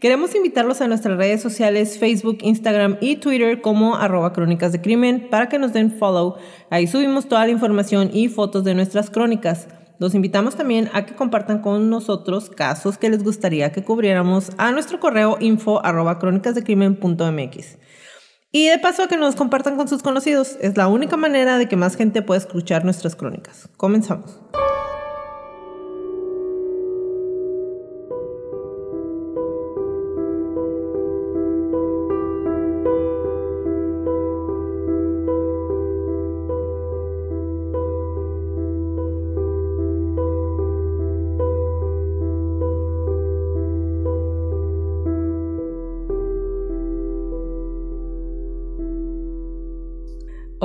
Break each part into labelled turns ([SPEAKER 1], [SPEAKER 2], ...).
[SPEAKER 1] Queremos invitarlos a nuestras redes sociales Facebook, Instagram y Twitter como arroba crónicas de crimen para que nos den follow. Ahí subimos toda la información y fotos de nuestras crónicas. Los invitamos también a que compartan con nosotros casos que les gustaría que cubriéramos a nuestro correo info arroba crónicasdecrimen.mx. Y de paso a que nos compartan con sus conocidos. Es la única manera de que más gente pueda escuchar nuestras crónicas. Comenzamos.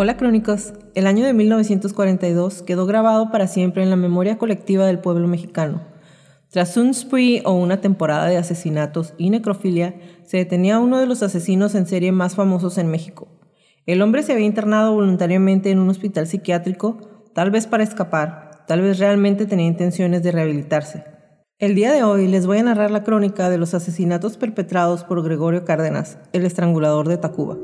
[SPEAKER 1] Hola crónicos, el año de 1942 quedó grabado para siempre en la memoria colectiva del pueblo mexicano. Tras un spree o una temporada de asesinatos y necrofilia, se detenía uno de los asesinos en serie más famosos en México. El hombre se había internado voluntariamente en un hospital psiquiátrico, tal vez para escapar, tal vez realmente tenía intenciones de rehabilitarse. El día de hoy les voy a narrar la crónica de los asesinatos perpetrados por Gregorio Cárdenas, el estrangulador de Tacuba.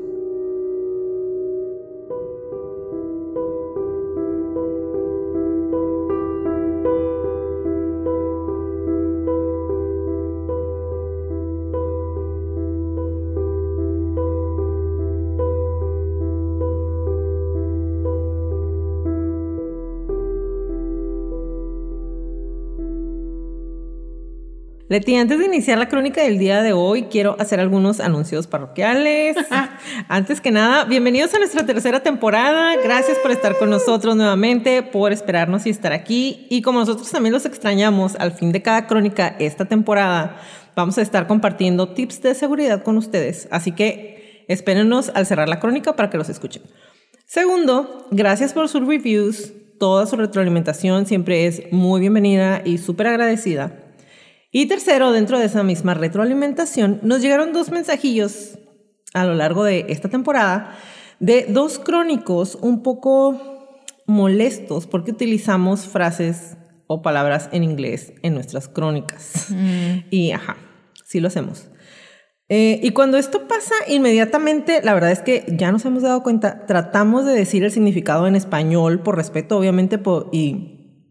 [SPEAKER 1] Leti, antes de iniciar la crónica del día de hoy, quiero hacer algunos anuncios parroquiales. antes que nada, bienvenidos a nuestra tercera temporada. Gracias por estar con nosotros nuevamente, por esperarnos y estar aquí. Y como nosotros también los extrañamos, al fin de cada crónica esta temporada, vamos a estar compartiendo tips de seguridad con ustedes. Así que espérenos al cerrar la crónica para que los escuchen. Segundo, gracias por sus reviews. Toda su retroalimentación siempre es muy bienvenida y súper agradecida. Y tercero, dentro de esa misma retroalimentación, nos llegaron dos mensajillos a lo largo de esta temporada de dos crónicos un poco molestos porque utilizamos frases o palabras en inglés en nuestras crónicas. Mm. Y ajá, sí lo hacemos. Eh, y cuando esto pasa inmediatamente, la verdad es que ya nos hemos dado cuenta, tratamos de decir el significado en español por respeto, obviamente, y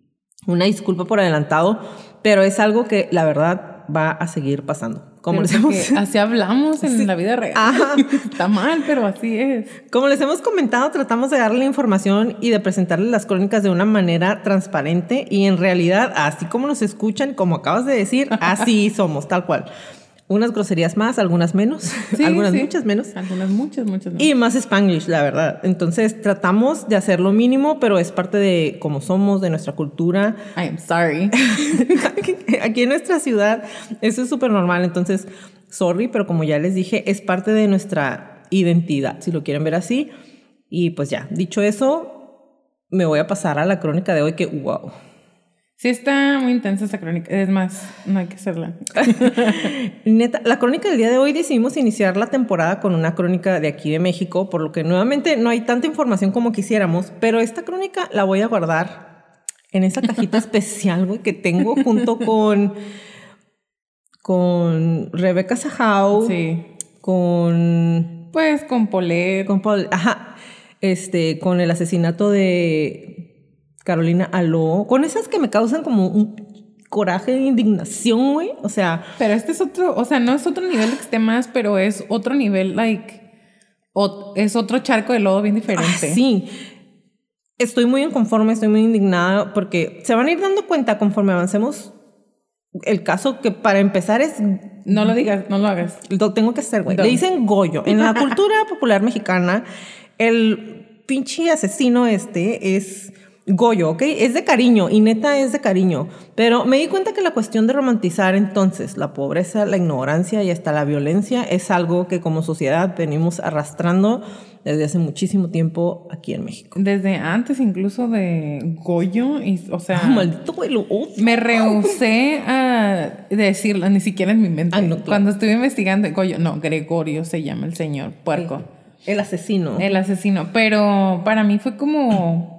[SPEAKER 1] una disculpa por adelantado, pero es algo que la verdad va a seguir pasando.
[SPEAKER 2] Como les hemos... Así hablamos en la vida real. Está mal, pero así es.
[SPEAKER 1] Como les hemos comentado, tratamos de darle información y de presentarles las crónicas de una manera transparente y en realidad, así como nos escuchan, como acabas de decir, así somos, tal cual unas groserías más, algunas menos, algunas muchas menos.
[SPEAKER 2] Algunas muchas, muchas menos.
[SPEAKER 1] Y más spanglish, la verdad. Entonces tratamos de hacer lo mínimo, pero es parte de cómo somos, de nuestra cultura.
[SPEAKER 2] I am sorry.
[SPEAKER 1] Aquí en nuestra ciudad eso es súper normal. Entonces, sorry, pero como ya les dije, es parte de nuestra identidad, si lo quieren ver así. Y pues ya, dicho eso, me voy a pasar a la crónica de hoy que, wow.
[SPEAKER 2] Sí, está muy intensa esta crónica. Es más, no hay que hacerla.
[SPEAKER 1] Neta, la crónica del día de hoy decidimos iniciar la temporada con una crónica de aquí de México, por lo que nuevamente no hay tanta información como quisiéramos, pero esta crónica la voy a guardar en esa cajita especial, güey, que tengo junto con, con Rebeca Sajau.
[SPEAKER 2] Sí.
[SPEAKER 1] Con.
[SPEAKER 2] Pues con Polet.
[SPEAKER 1] Con Paul, ajá. Este, con el asesinato de Carolina Aló, con esas que me causan como un coraje e indignación, güey. O sea.
[SPEAKER 2] Pero este es otro, o sea, no es otro nivel de más, pero es otro nivel, like. es otro charco de lodo bien diferente.
[SPEAKER 1] Ah, sí. Estoy muy inconforme, estoy muy indignada porque se van a ir dando cuenta conforme avancemos el caso que para empezar es...
[SPEAKER 2] No lo digas, no lo hagas.
[SPEAKER 1] Lo tengo que hacer, güey. Le dicen Goyo. En la cultura popular mexicana, el pinche asesino este es Goyo, ¿ok? Es de cariño y neta es de cariño. Pero me di cuenta que la cuestión de romantizar entonces la pobreza, la ignorancia y hasta la violencia es algo que como sociedad venimos arrastrando desde hace muchísimo tiempo aquí en México.
[SPEAKER 2] Desde antes incluso de Goyo, y, o sea...
[SPEAKER 1] Ah, maldito güey, lo odio.
[SPEAKER 2] Me rehusé a decirlo, ni siquiera en mi mente.
[SPEAKER 1] Ah, no, claro.
[SPEAKER 2] Cuando estuve investigando, Goyo, no, Gregorio se llama el señor, puerco.
[SPEAKER 1] El asesino.
[SPEAKER 2] El asesino. Pero para mí fue como.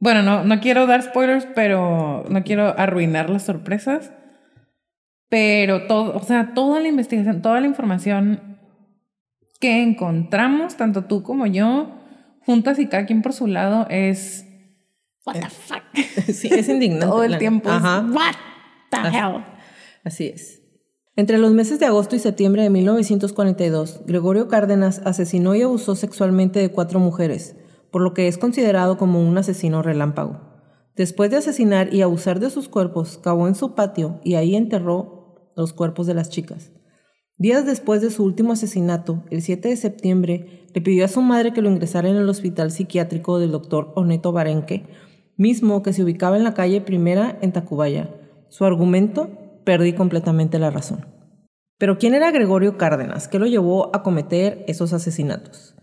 [SPEAKER 2] Bueno, no, no quiero dar spoilers, pero no quiero arruinar las sorpresas. Pero todo, o sea, toda la investigación, toda la información que encontramos, tanto tú como yo, juntas y cada quien por su lado, es. What the fuck?
[SPEAKER 1] Sí, es indignante.
[SPEAKER 2] Todo el tiempo. es,
[SPEAKER 1] Ajá.
[SPEAKER 2] What the hell?
[SPEAKER 1] Así es. Entre los meses de agosto y septiembre de 1942, Gregorio Cárdenas asesinó y abusó sexualmente de cuatro mujeres, por lo que es considerado como un asesino relámpago. Después de asesinar y abusar de sus cuerpos, cavó en su patio y ahí enterró los cuerpos de las chicas. Días después de su último asesinato, el 7 de septiembre, le pidió a su madre que lo ingresara en el hospital psiquiátrico del doctor Oneto Barenque, mismo que se ubicaba en la calle Primera en Tacubaya. Su argumento, perdí completamente la razón. Pero ¿quién era Gregorio Cárdenas? ¿Qué lo llevó a cometer esos asesinatos?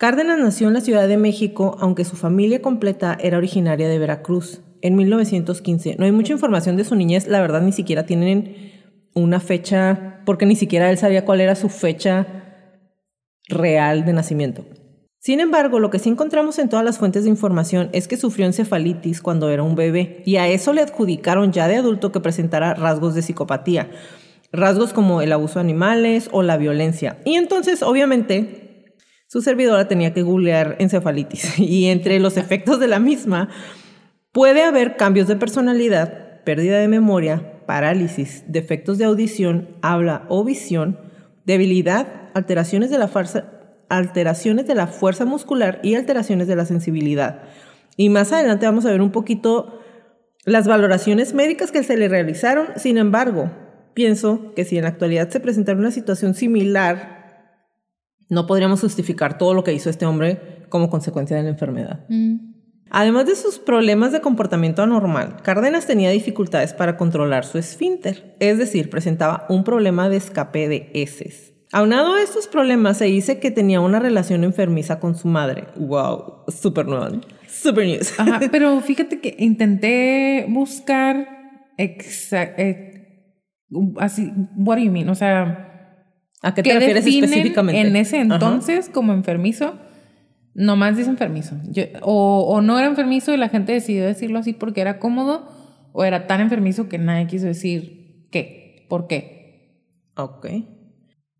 [SPEAKER 1] Cárdenas nació en la Ciudad de México, aunque su familia completa era originaria de Veracruz, en 1915. No hay mucha información de su niñez, la verdad ni siquiera tienen una fecha, porque ni siquiera él sabía cuál era su fecha real de nacimiento. Sin embargo, lo que sí encontramos en todas las fuentes de información es que sufrió encefalitis cuando era un bebé y a eso le adjudicaron ya de adulto que presentara rasgos de psicopatía, rasgos como el abuso de animales o la violencia. Y entonces, obviamente, su servidora tenía que googlear encefalitis y entre los efectos de la misma puede haber cambios de personalidad, pérdida de memoria, parálisis, defectos de audición, habla o visión, debilidad, alteraciones de la fuerza, alteraciones de la fuerza muscular y alteraciones de la sensibilidad. Y más adelante vamos a ver un poquito las valoraciones médicas que se le realizaron. Sin embargo, pienso que si en la actualidad se presentara una situación similar, no podríamos justificar todo lo que hizo este hombre como consecuencia de la enfermedad. Además de sus problemas de comportamiento anormal, Cárdenas tenía dificultades para controlar su esfínter, es decir, presentaba un problema de escape de heces. Aunado a estos problemas, se dice que tenía una relación enfermiza con su madre. ¡Wow! Super nueva. Super news.
[SPEAKER 2] Ajá, pero fíjate que intenté buscar exa- eh, así, what do you mean? O sea,
[SPEAKER 1] ¿A qué te
[SPEAKER 2] ¿qué
[SPEAKER 1] refieres específicamente?
[SPEAKER 2] en ese
[SPEAKER 1] Ajá.
[SPEAKER 2] entonces como enfermizo? Nomás dice enfermizo. Yo- o, o no era enfermizo y la gente decidió decirlo así porque era cómodo, o era tan enfermizo que nadie quiso decir qué, por qué.
[SPEAKER 1] Ok.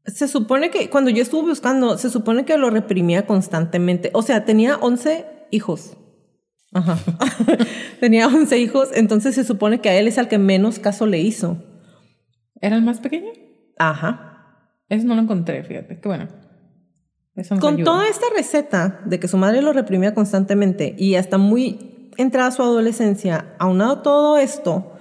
[SPEAKER 1] Se supone que, cuando yo estuve buscando, se supone que lo reprimía constantemente. O sea, tenía 11 hijos. Ajá. tenía 11 hijos, entonces se supone que a él es al que menos caso le hizo.
[SPEAKER 2] ¿Era el más pequeño?
[SPEAKER 1] Ajá.
[SPEAKER 2] Eso no lo encontré, fíjate. Qué bueno. Eso
[SPEAKER 1] Con
[SPEAKER 2] ayuda.
[SPEAKER 1] toda esta receta de que su madre lo reprimía constantemente y hasta muy entrada su adolescencia, aunado todo esto,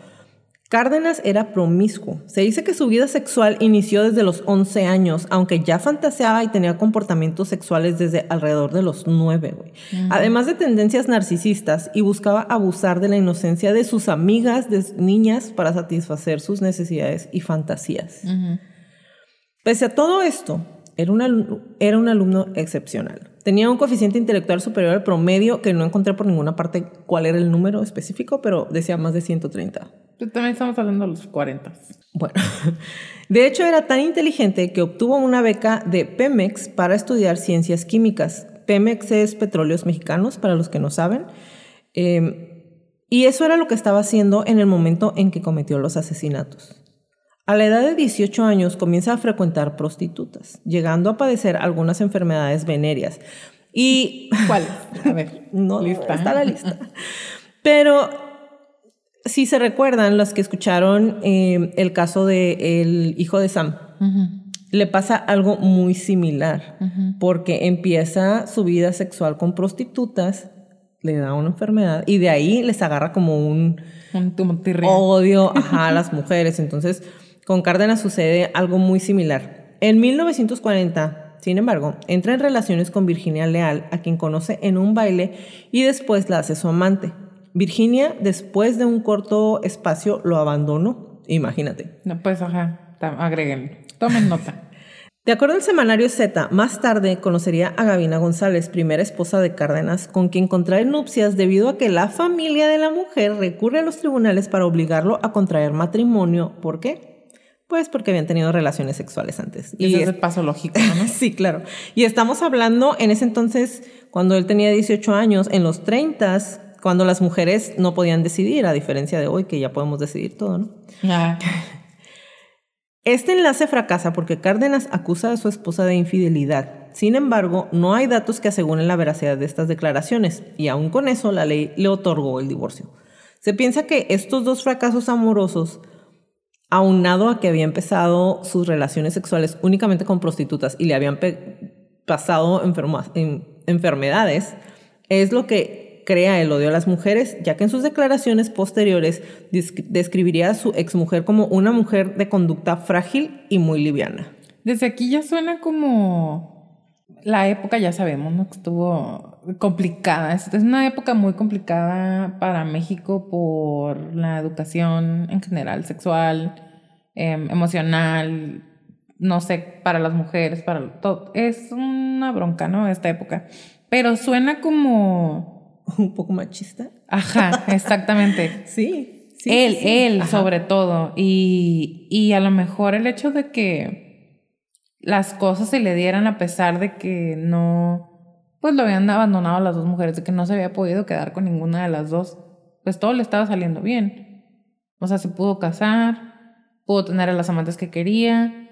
[SPEAKER 1] Cárdenas era promiscuo. Se dice que su vida sexual inició desde los 11 años, aunque ya fantaseaba y tenía comportamientos sexuales desde alrededor de los 9, güey. Además de tendencias narcisistas y buscaba abusar de la inocencia de sus amigas, de niñas, para satisfacer sus necesidades y fantasías.
[SPEAKER 2] Ujú.
[SPEAKER 1] Pese a todo esto, era un, alumno, era un alumno excepcional. Tenía un coeficiente intelectual superior al promedio, que no encontré por ninguna parte cuál era el número específico, pero decía más de 130.
[SPEAKER 2] Pero También estamos hablando de los 40.
[SPEAKER 1] Bueno, de hecho era tan inteligente que obtuvo una beca de Pemex para estudiar ciencias químicas. Pemex es Petróleos Mexicanos, para los que no saben. Eh, y eso era lo que estaba haciendo en el momento en que cometió los asesinatos. A la edad de 18 años comienza a frecuentar prostitutas, llegando a padecer algunas enfermedades venéreas. Y
[SPEAKER 2] ¿Cuál? A ver.
[SPEAKER 1] no
[SPEAKER 2] lista.
[SPEAKER 1] está la lista. Pero si se recuerdan los que escucharon eh, el caso de el hijo de Sam, le pasa algo muy similar, porque empieza su vida sexual con prostitutas, le da una enfermedad y de ahí les agarra como un odio ajá, a las mujeres. Entonces, con Cárdenas sucede algo muy similar. En 1940, Sin embargo, entra en relaciones con Virginia Leal, a quien conoce en un baile y después la hace su amante. Virginia, después de un corto espacio, lo abandonó. Imagínate.
[SPEAKER 2] No, pues, ajá, agreguen. Tomen nota.
[SPEAKER 1] De acuerdo al semanario Z, más tarde conocería a Gavina González, primera esposa de Cárdenas, con quien contrae nupcias debido a que la familia de la mujer recurre a los tribunales para obligarlo a contraer matrimonio. ¿Por qué? Pues porque habían tenido relaciones sexuales antes.
[SPEAKER 2] Y, es el paso lógico, ¿no?
[SPEAKER 1] sí, claro. Y estamos hablando en ese entonces, cuando él tenía 18 años, en los 30 cuando las mujeres no podían decidir, a diferencia de hoy que ya podemos decidir todo, ¿no? Ah. Este enlace fracasa porque Cárdenas acusa a su esposa de infidelidad. Sin embargo, no hay datos que aseguren la veracidad de estas declaraciones y aún con eso la ley le otorgó el divorcio. Se piensa que estos dos fracasos amorosos, aunado a que había empezado sus relaciones sexuales únicamente con prostitutas y le habían pasado enfermedades, es lo que crea el odio a las mujeres, ya que en sus declaraciones posteriores describiría a su exmujer como una mujer de conducta frágil y muy liviana.
[SPEAKER 2] Desde aquí ya suena como la época, ya sabemos, ¿no? Estuvo complicada. Es, una época muy complicada para México por la educación en general, sexual, em, emocional, no sé, para las mujeres, para todo. Es una bronca, ¿no? Esta época. Pero suena como
[SPEAKER 1] un poco machista.
[SPEAKER 2] Ajá, exactamente.
[SPEAKER 1] sí, sí.
[SPEAKER 2] Él, él sobre todo. Y, y a lo mejor el hecho de que las cosas se le dieran a pesar de que no, pues lo habían abandonado a las dos mujeres, de que no se había podido quedar con ninguna de las dos, pues todo le estaba saliendo bien. O sea, se pudo casar, pudo tener a las amantes que quería,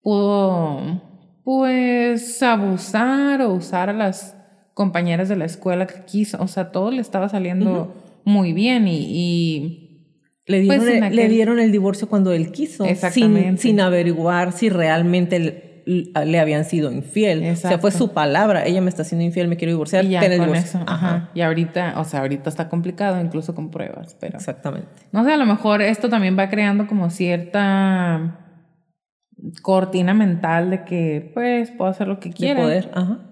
[SPEAKER 2] pudo, pues, abusar o usar a las compañeras de la escuela que quiso, o sea, todo le estaba saliendo muy bien y,
[SPEAKER 1] le, dieron pues, el, le dieron el divorcio cuando él quiso, sin, sin averiguar si realmente le, habían sido infiel. O sea, fue su palabra, ella me está haciendo infiel, me quiero divorciar.
[SPEAKER 2] Y ya con eso, ajá. Y ahorita, o sea, ahorita está complicado incluso con pruebas, pero...
[SPEAKER 1] Exactamente.
[SPEAKER 2] No sé, a lo mejor esto también va creando como cierta cortina mental de que, pues, puedo hacer lo que quiera.
[SPEAKER 1] De poder, ajá.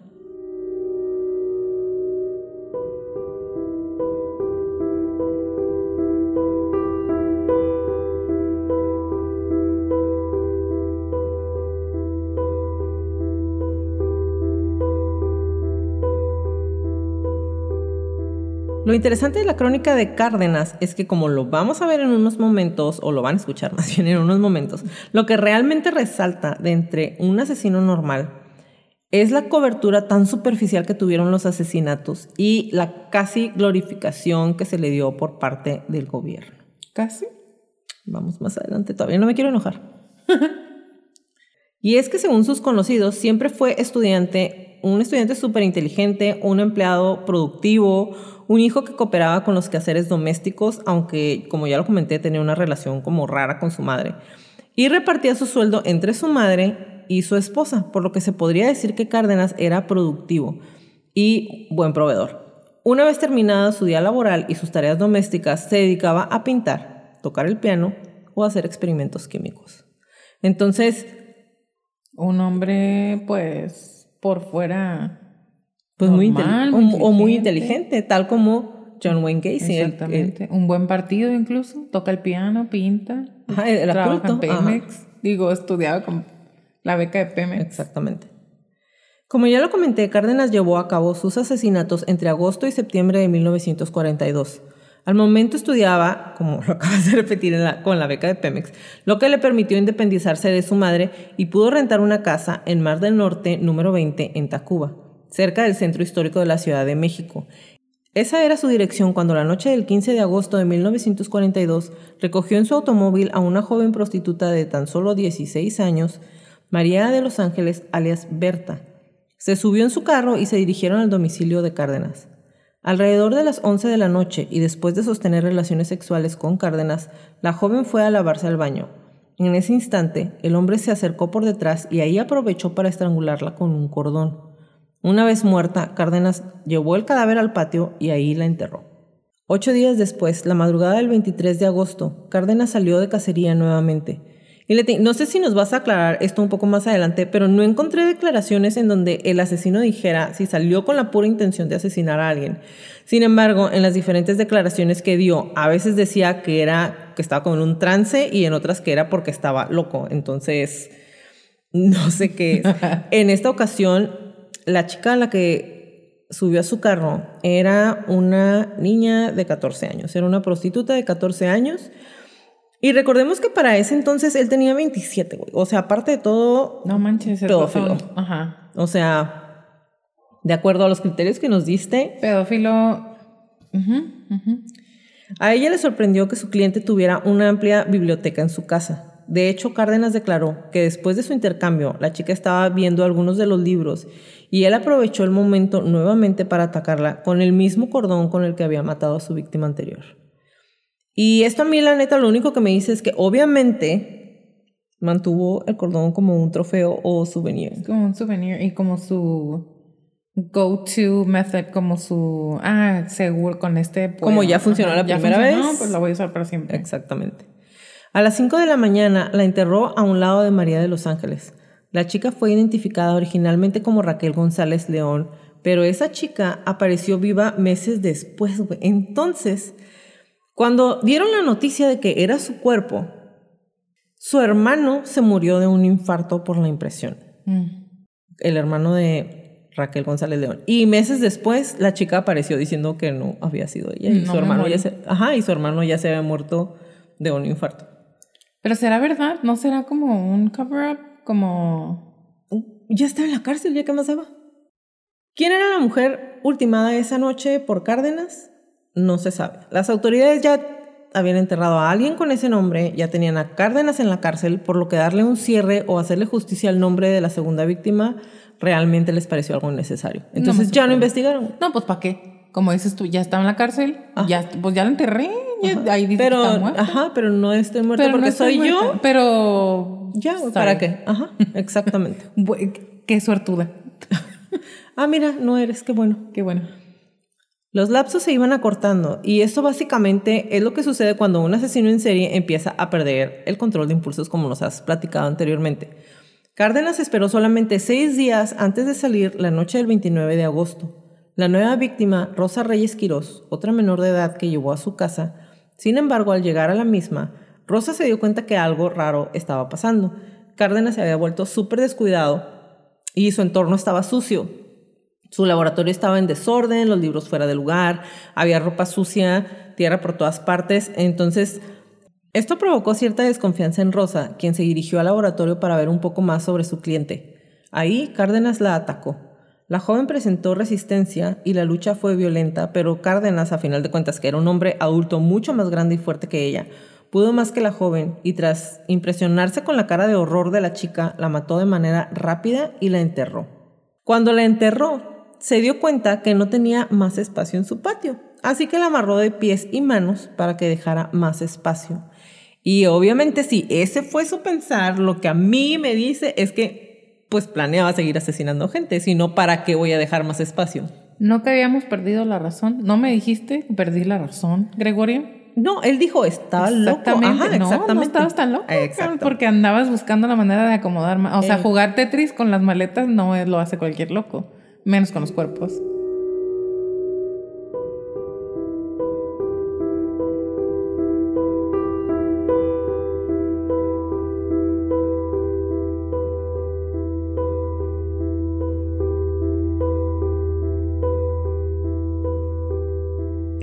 [SPEAKER 1] Lo interesante de la crónica de Cárdenas es que como lo vamos a ver en unos momentos, o lo van a escuchar más bien en unos momentos, lo que realmente resalta de entre un asesino normal es la cobertura tan superficial que tuvieron los asesinatos y la casi glorificación que se le dio por parte del gobierno.
[SPEAKER 2] ¿Casi?
[SPEAKER 1] Vamos más adelante, todavía no me quiero enojar. y es que según sus conocidos, siempre fue estudiante, un estudiante súper inteligente, un empleado productivo, un hijo que cooperaba con los quehaceres domésticos, aunque, como ya lo comenté, tenía una relación como rara con su madre. Y repartía su sueldo entre su madre y su esposa, por lo que se podría decir que Cárdenas era productivo y buen proveedor. Una vez terminada su día laboral y sus tareas domésticas, se dedicaba a pintar, tocar el piano o hacer experimentos químicos. Entonces...
[SPEAKER 2] Un hombre, pues, por fuera
[SPEAKER 1] pues muy o, muy inteligente, tal como John Wayne Gacy.
[SPEAKER 2] Exactamente. Un buen partido incluso, toca el piano, pinta, trabaja en Pemex. Digo, estudiaba con la beca de Pemex.
[SPEAKER 1] Exactamente. Como ya lo comenté, Cárdenas llevó a cabo sus asesinatos entre agosto y septiembre de 1942. Al momento estudiaba, como lo acabas de repetir con la beca de Pemex, lo que le permitió independizarse de su madre y pudo rentar una casa en Mar del Norte número 20 en Tacuba cerca del centro histórico de la Ciudad de México. Esa era su dirección cuando la noche del 15 de agosto de 1942 recogió en su automóvil a una joven prostituta de tan solo 16 años, María de los Ángeles, alias Berta. Se subió en su carro y se dirigieron al domicilio de Cárdenas. Alrededor de las 11 de la noche y después de sostener relaciones sexuales con Cárdenas, la joven fue a lavarse al baño. En ese instante, el hombre se acercó por detrás y ahí aprovechó para estrangularla con un cordón. Una vez muerta, Cárdenas llevó el cadáver al patio y ahí la enterró. Ocho días después, la madrugada del 23 de agosto, Cárdenas salió de cacería nuevamente Y Leti, no sé si nos vas a aclarar esto un poco más adelante, pero no encontré declaraciones en donde el asesino dijera si salió con la pura intención de asesinar a alguien. Sin embargo, en las diferentes declaraciones que dio, a veces decía que era que estaba con un trance y en otras que era porque estaba loco. Entonces, no sé qué es. en esta ocasión, la chica a la que subió a su carro era una niña de 14 años, era una prostituta de 14 años y recordemos que para ese entonces él tenía 27, güey. O sea, aparte de todo,
[SPEAKER 2] no manches,
[SPEAKER 1] pedófilo.
[SPEAKER 2] Ajá.
[SPEAKER 1] O sea, de acuerdo a los criterios que nos diste.
[SPEAKER 2] Pedófilo.
[SPEAKER 1] A ella le sorprendió que su cliente tuviera una amplia biblioteca en su casa. De hecho, Cárdenas declaró que después de su intercambio, la chica estaba viendo algunos de los libros y él aprovechó el momento nuevamente para atacarla con el mismo cordón con el que había matado a su víctima anterior. Y esto a mí, la neta, lo único que me dice es que obviamente mantuvo el cordón como un trofeo o souvenir.
[SPEAKER 2] Como un souvenir y como su go-to method, como su, ah, seguro con este.
[SPEAKER 1] como ya funcionó la primera vez.
[SPEAKER 2] pues la voy a usar para siempre.
[SPEAKER 1] Exactamente. A las 5 de la mañana la enterró a un lado de María de los Ángeles. La chica fue identificada originalmente como Raquel González León, pero esa chica apareció viva meses después. Entonces, cuando dieron la noticia de que era su cuerpo, su hermano se murió de un infarto por la impresión. Mm. El hermano de Raquel González León. Y meses después, la chica apareció diciendo que no había sido ella. Y, su, hermano ya se, ajá, y su hermano ya se había muerto de un infarto.
[SPEAKER 2] Pero será verdad, ¿no será como un cover-up? Como.
[SPEAKER 1] Ya está en la cárcel, ¿ya qué más va? ¿Quién era la mujer ultimada esa noche por Cárdenas? no se sabe. Las autoridades ya habían enterrado a alguien con ese nombre, ya tenían a Cárdenas en la cárcel, por lo que darle un cierre o hacerle justicia al nombre de la segunda víctima realmente les pareció algo necesario. Entonces ya no investigaron.
[SPEAKER 2] No, pues ¿para qué? Como dices tú, ya estaba en la cárcel, ya, pues ya lo enterré, ahí dice
[SPEAKER 1] pero,
[SPEAKER 2] que está.
[SPEAKER 1] Ajá, pero no estoy muerta porque soy yo.
[SPEAKER 2] Pero...
[SPEAKER 1] Ya, ¿para qué? Ajá, exactamente.
[SPEAKER 2] qué suertuda.
[SPEAKER 1] ah, mira, no eres, qué bueno.
[SPEAKER 2] Qué bueno.
[SPEAKER 1] Los lapsos se iban acortando y esto básicamente es lo que sucede cuando un asesino en serie empieza a perder el control de impulsos como nos has platicado anteriormente. Cárdenas esperó solamente seis días antes de salir la noche del 29 de agosto. La nueva víctima, Rosa Reyes Quirós, otra menor de edad que llevó a su casa, sin embargo al llegar a la misma, Rosa se dio cuenta que algo raro estaba pasando. Cárdenas se había vuelto súper descuidado y su entorno estaba sucio, su laboratorio estaba en desorden, los libros fuera de lugar, había ropa sucia, tierra por todas partes. Entonces, esto provocó cierta desconfianza en Rosa, quien se dirigió al laboratorio para ver un poco más sobre su cliente. Ahí, Cárdenas la atacó. La joven presentó resistencia y la lucha fue violenta, pero Cárdenas, a final de cuentas, que era un hombre adulto mucho más grande y fuerte que ella, pudo más que la joven y tras impresionarse con la cara de horror de la chica, la mató de manera rápida y la enterró. Cuando la enterró, se dio cuenta que no tenía más espacio en su patio, así que la amarró de pies y manos para que dejara más espacio. Y obviamente si ese fue su pensar, lo que a mí me dice es que pues planeaba seguir asesinando gente, sino para qué voy a dejar más espacio.
[SPEAKER 2] No que habíamos perdido la razón. ¿No me dijiste perdí la razón, Gregorio?
[SPEAKER 1] No, él dijo, estaba loco. Ajá,
[SPEAKER 2] no, exactamente. no estabas tan loco. Porque andabas buscando la manera de acomodar. O sea, eh. jugar Tetris con las maletas no lo hace cualquier loco menos con los cuerpos.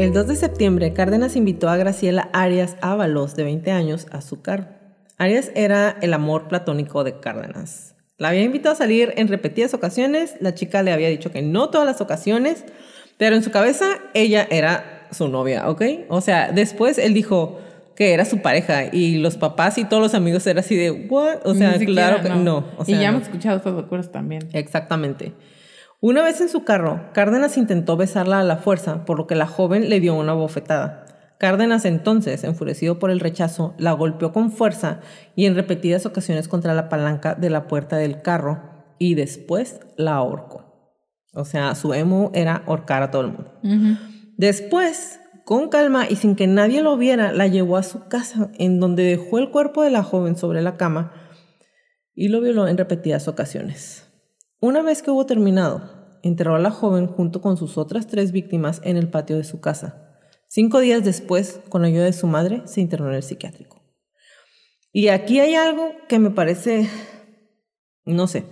[SPEAKER 1] El 2 de septiembre, Cárdenas invitó a Graciela Arias Ábalos, de 20 años, a su carro. Arias era el amor platónico de Cárdenas. La había invitado a salir en repetidas ocasiones, la chica le había dicho que no todas las ocasiones, pero en su cabeza ella era su novia, ¿ok? O sea, después él dijo que era su pareja y los papás y todos los amigos eran así de, ¿what? O sea, claro que no.
[SPEAKER 2] y ya hemos escuchado estas locuras también.
[SPEAKER 1] Exactamente. Una vez en su carro, Cárdenas intentó besarla a la fuerza, por lo que la joven le dio una bofetada. Cárdenas entonces, enfurecido por el rechazo, la golpeó con fuerza y en repetidas ocasiones contra la palanca de la puerta del carro y después la ahorcó. O sea, su emo era ahorcar a todo el mundo. Después, con calma y sin que nadie lo viera, la llevó a su casa, en donde dejó el cuerpo de la joven sobre la cama y lo violó en repetidas ocasiones. Una vez que hubo terminado, enterró a la joven junto con sus otras tres víctimas en el patio de su casa. Cinco días después, con la ayuda de su madre, se internó en el psiquiátrico. Y aquí hay algo que me parece, no sé,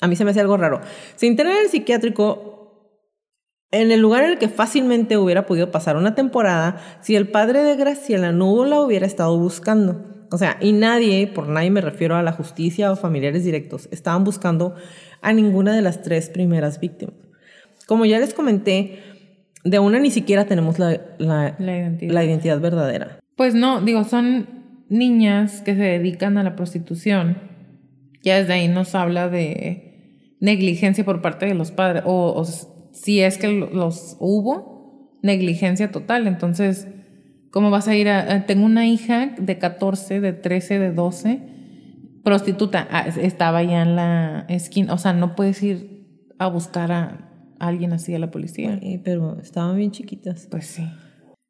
[SPEAKER 1] a mí se me hace algo raro. Se internó en el psiquiátrico en el lugar en el que fácilmente hubiera podido pasar una temporada si el padre de Graciela no la hubiera estado buscando. O sea, y nadie, por nadie me refiero a la justicia o familiares directos, estaban buscando a ninguna de las tres primeras víctimas. Como ya les comenté, de una ni siquiera tenemos la, la, identidad. la identidad verdadera.
[SPEAKER 2] Pues no, digo, son niñas que se dedican a la prostitución. Ya desde ahí nos habla de negligencia por parte de los padres, o, si es que los hubo, negligencia total. Entonces, ¿cómo vas a ir a, Tengo una hija de 14, de 13, de 12, prostituta, ah, estaba ya en la esquina, o sea, no puedes ir a buscar a alguien así a la policía.
[SPEAKER 1] pero estaban bien chiquitas.
[SPEAKER 2] Pues sí.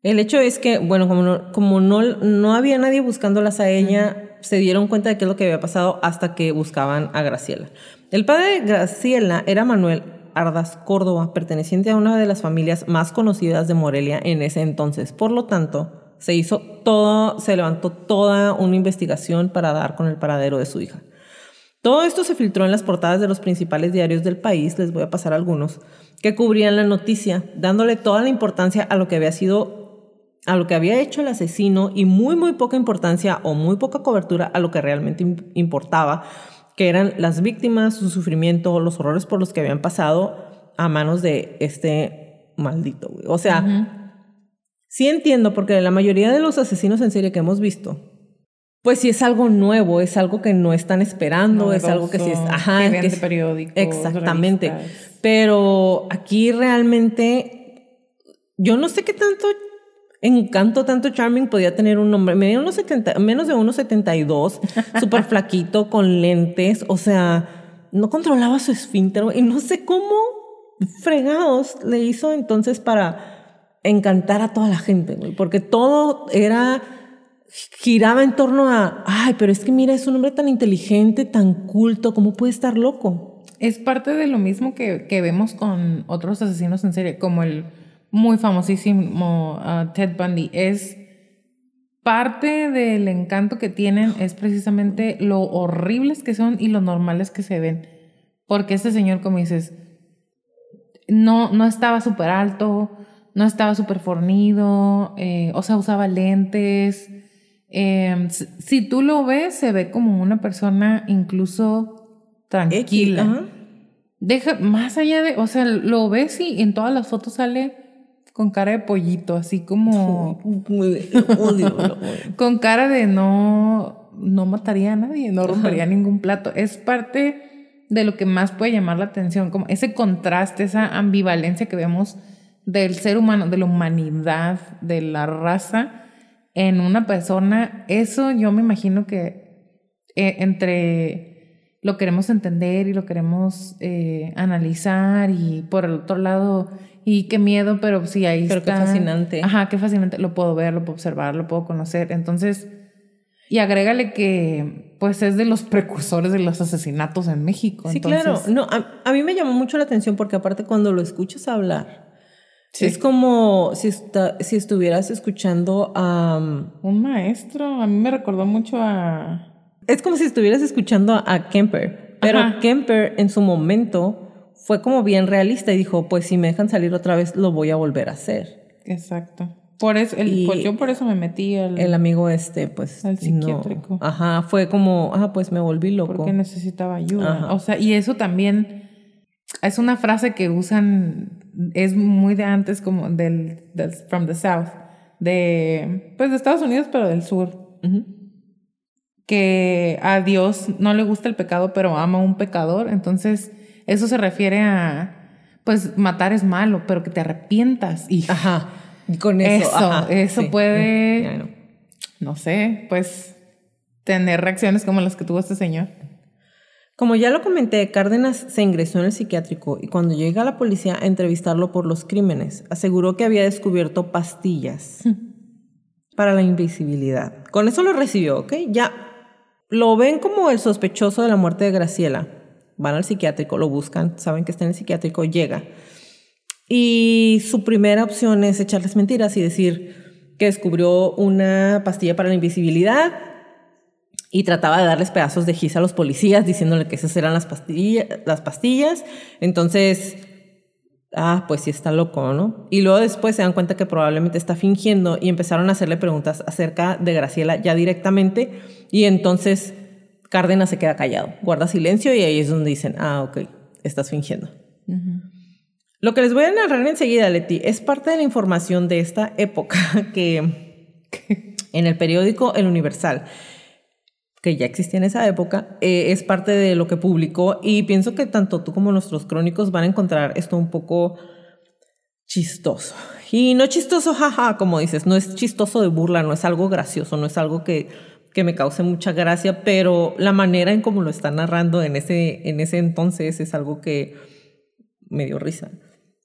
[SPEAKER 1] El hecho es que, bueno, como no, como no, no había nadie buscándolas a ella, se dieron cuenta de qué es lo que había pasado hasta que buscaban a Graciela. El padre de Graciela era Manuel Ardas Córdoba, perteneciente a una de las familias más conocidas de Morelia en ese entonces. Por lo tanto, se hizo todo, se levantó toda una investigación para dar con el paradero de su hija. Todo esto se filtró en las portadas de los principales diarios del país, les voy a pasar algunos, que cubrían la noticia, dándole toda la importancia a lo que había sido a lo que había hecho el asesino y muy, muy poca importancia o muy poca cobertura a lo que realmente importaba, que eran las víctimas, su sufrimiento, los horrores por los que habían pasado a manos de este maldito. Güey. O sea, sí entiendo, porque la mayoría de los asesinos en serie que hemos visto, pues sí es algo nuevo, es algo que no están esperando, es algo que sí es...
[SPEAKER 2] Ajá, que es, periódicos,
[SPEAKER 1] Exactamente. Pero aquí realmente, yo no sé qué tanto encanto tanto Charming podía tener un nombre. Medía unos 70, menos de 1,72, súper flaquito, con lentes. O sea, no controlaba su esfínter. Y no sé cómo fregados le hizo entonces para encantar a toda la gente, Porque todo era giraba en torno a, ay, pero es que mira, es un hombre tan inteligente, tan culto, ¿cómo puede estar loco?
[SPEAKER 2] Es parte de lo mismo que, que vemos con otros asesinos en serie, como el muy famosísimo uh, Ted Bundy, es parte del encanto que tienen es precisamente lo horribles que son y lo normales que se ven. Porque este señor, como dices, no, no estaba súper alto, no estaba súper fornido, eh, o sea, usaba lentes. Em, si tú lo ves, se ve como una persona incluso tranquila. Deja, más allá de, o sea, lo ves y en todas las fotos sale con cara de pollito, así como... con cara de no, no mataría a nadie, no rompería ningún plato. Es parte de lo que más puede llamar la atención, como ese contraste, esa ambivalencia que vemos del ser humano, de la humanidad, de la raza en una persona. Eso yo me imagino que eh, entre lo queremos entender y lo queremos eh, analizar y por el otro lado y qué miedo, pero sí, ahí
[SPEAKER 1] pero qué fascinante.
[SPEAKER 2] Ajá, qué fascinante. Lo puedo ver, lo puedo observar, lo puedo conocer. Entonces, y agrégale que, pues, es de los precursores de los asesinatos en México.
[SPEAKER 1] Sí, claro. No, a, mí me llamó mucho la atención porque aparte cuando lo escuchas hablar, es como si, si estuvieras escuchando a...
[SPEAKER 2] Un maestro. A mí me recordó mucho a...
[SPEAKER 1] Es como si estuvieras escuchando a Kemper. Pero Kemper en su momento fue como bien realista y dijo, pues si me dejan salir otra vez, lo voy a volver a hacer.
[SPEAKER 2] Exacto. Por eso, el, pues yo por eso me metí al...
[SPEAKER 1] El amigo este, pues...
[SPEAKER 2] Al psiquiátrico.
[SPEAKER 1] Ajá, fue como, ah, pues me volví loco.
[SPEAKER 2] Porque necesitaba ayuda. O sea, y eso también es una frase que usan, es muy de antes como del, del from the south, de, pues de Estados Unidos, pero del sur. Que a Dios no le gusta el pecado, pero ama a un pecador. Entonces eso se refiere a, pues matar es malo, pero que te arrepientas y...
[SPEAKER 1] Ajá, con eso.
[SPEAKER 2] Eso, eso puede, no sé, pues tener reacciones como las que tuvo este señor.
[SPEAKER 1] Como ya lo comenté, Cárdenas se ingresó en el psiquiátrico y cuando llega la policía a entrevistarlo por los crímenes, aseguró que había descubierto pastillas para la invisibilidad. Con eso lo recibió, ¿ok? Ya lo ven como el sospechoso de la muerte de Graciela. Van al psiquiátrico, lo buscan, saben que está en el psiquiátrico, llega. Y su primera opción es echarles mentiras y decir que descubrió una pastilla para la invisibilidad y trataba de darles pedazos de gis a los policías diciéndole que esas eran las, pastillas, las pastillas. Entonces, ah, pues sí está loco, ¿no? Y luego después se dan cuenta que probablemente está fingiendo y empezaron a hacerle preguntas acerca de Graciela ya directamente y entonces Cárdenas se queda callado, guarda silencio y ahí es donde dicen, ah, ok, estás fingiendo. Lo que les voy a narrar enseguida, Leti, es parte de la información de esta época que, que en el periódico El Universal que ya existía en esa época, eh, es parte de lo que publicó y pienso que tanto tú como nuestros crónicos van a encontrar esto un poco chistoso. Y no chistoso, jaja, como dices, no es chistoso de burla, no es algo gracioso, no es algo que, que me cause mucha gracia, pero la manera en cómo lo está narrando en ese, en ese entonces es algo que me dio risa.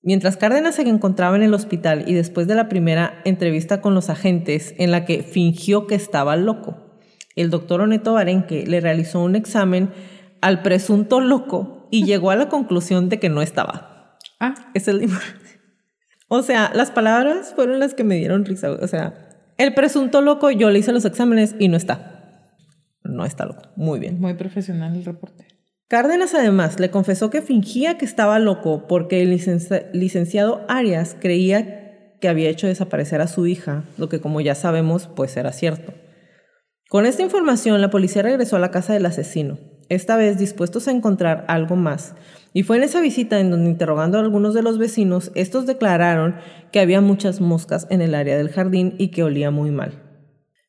[SPEAKER 1] Mientras Cárdenas se encontraba en el hospital y después de la primera entrevista con los agentes en la que fingió que estaba loco, el doctor Oneto Barenque le realizó un examen al presunto loco y llegó a la conclusión de que no estaba.
[SPEAKER 2] Ah.
[SPEAKER 1] Es el O sea, las palabras fueron las que me dieron risa. O sea, el presunto loco, yo le hice los exámenes y no está. No está loco. Muy bien.
[SPEAKER 2] Muy profesional el reporte.
[SPEAKER 1] Cárdenas además le confesó que fingía que estaba loco porque el licenciado Arias creía que había hecho desaparecer a su hija, lo que como ya sabemos pues era cierto. Con esta información, la policía regresó a la casa del asesino, esta vez dispuestos a encontrar algo más. Y fue en esa visita en donde, interrogando a algunos de los vecinos, estos declararon que había muchas moscas en el área del jardín y que olía muy mal.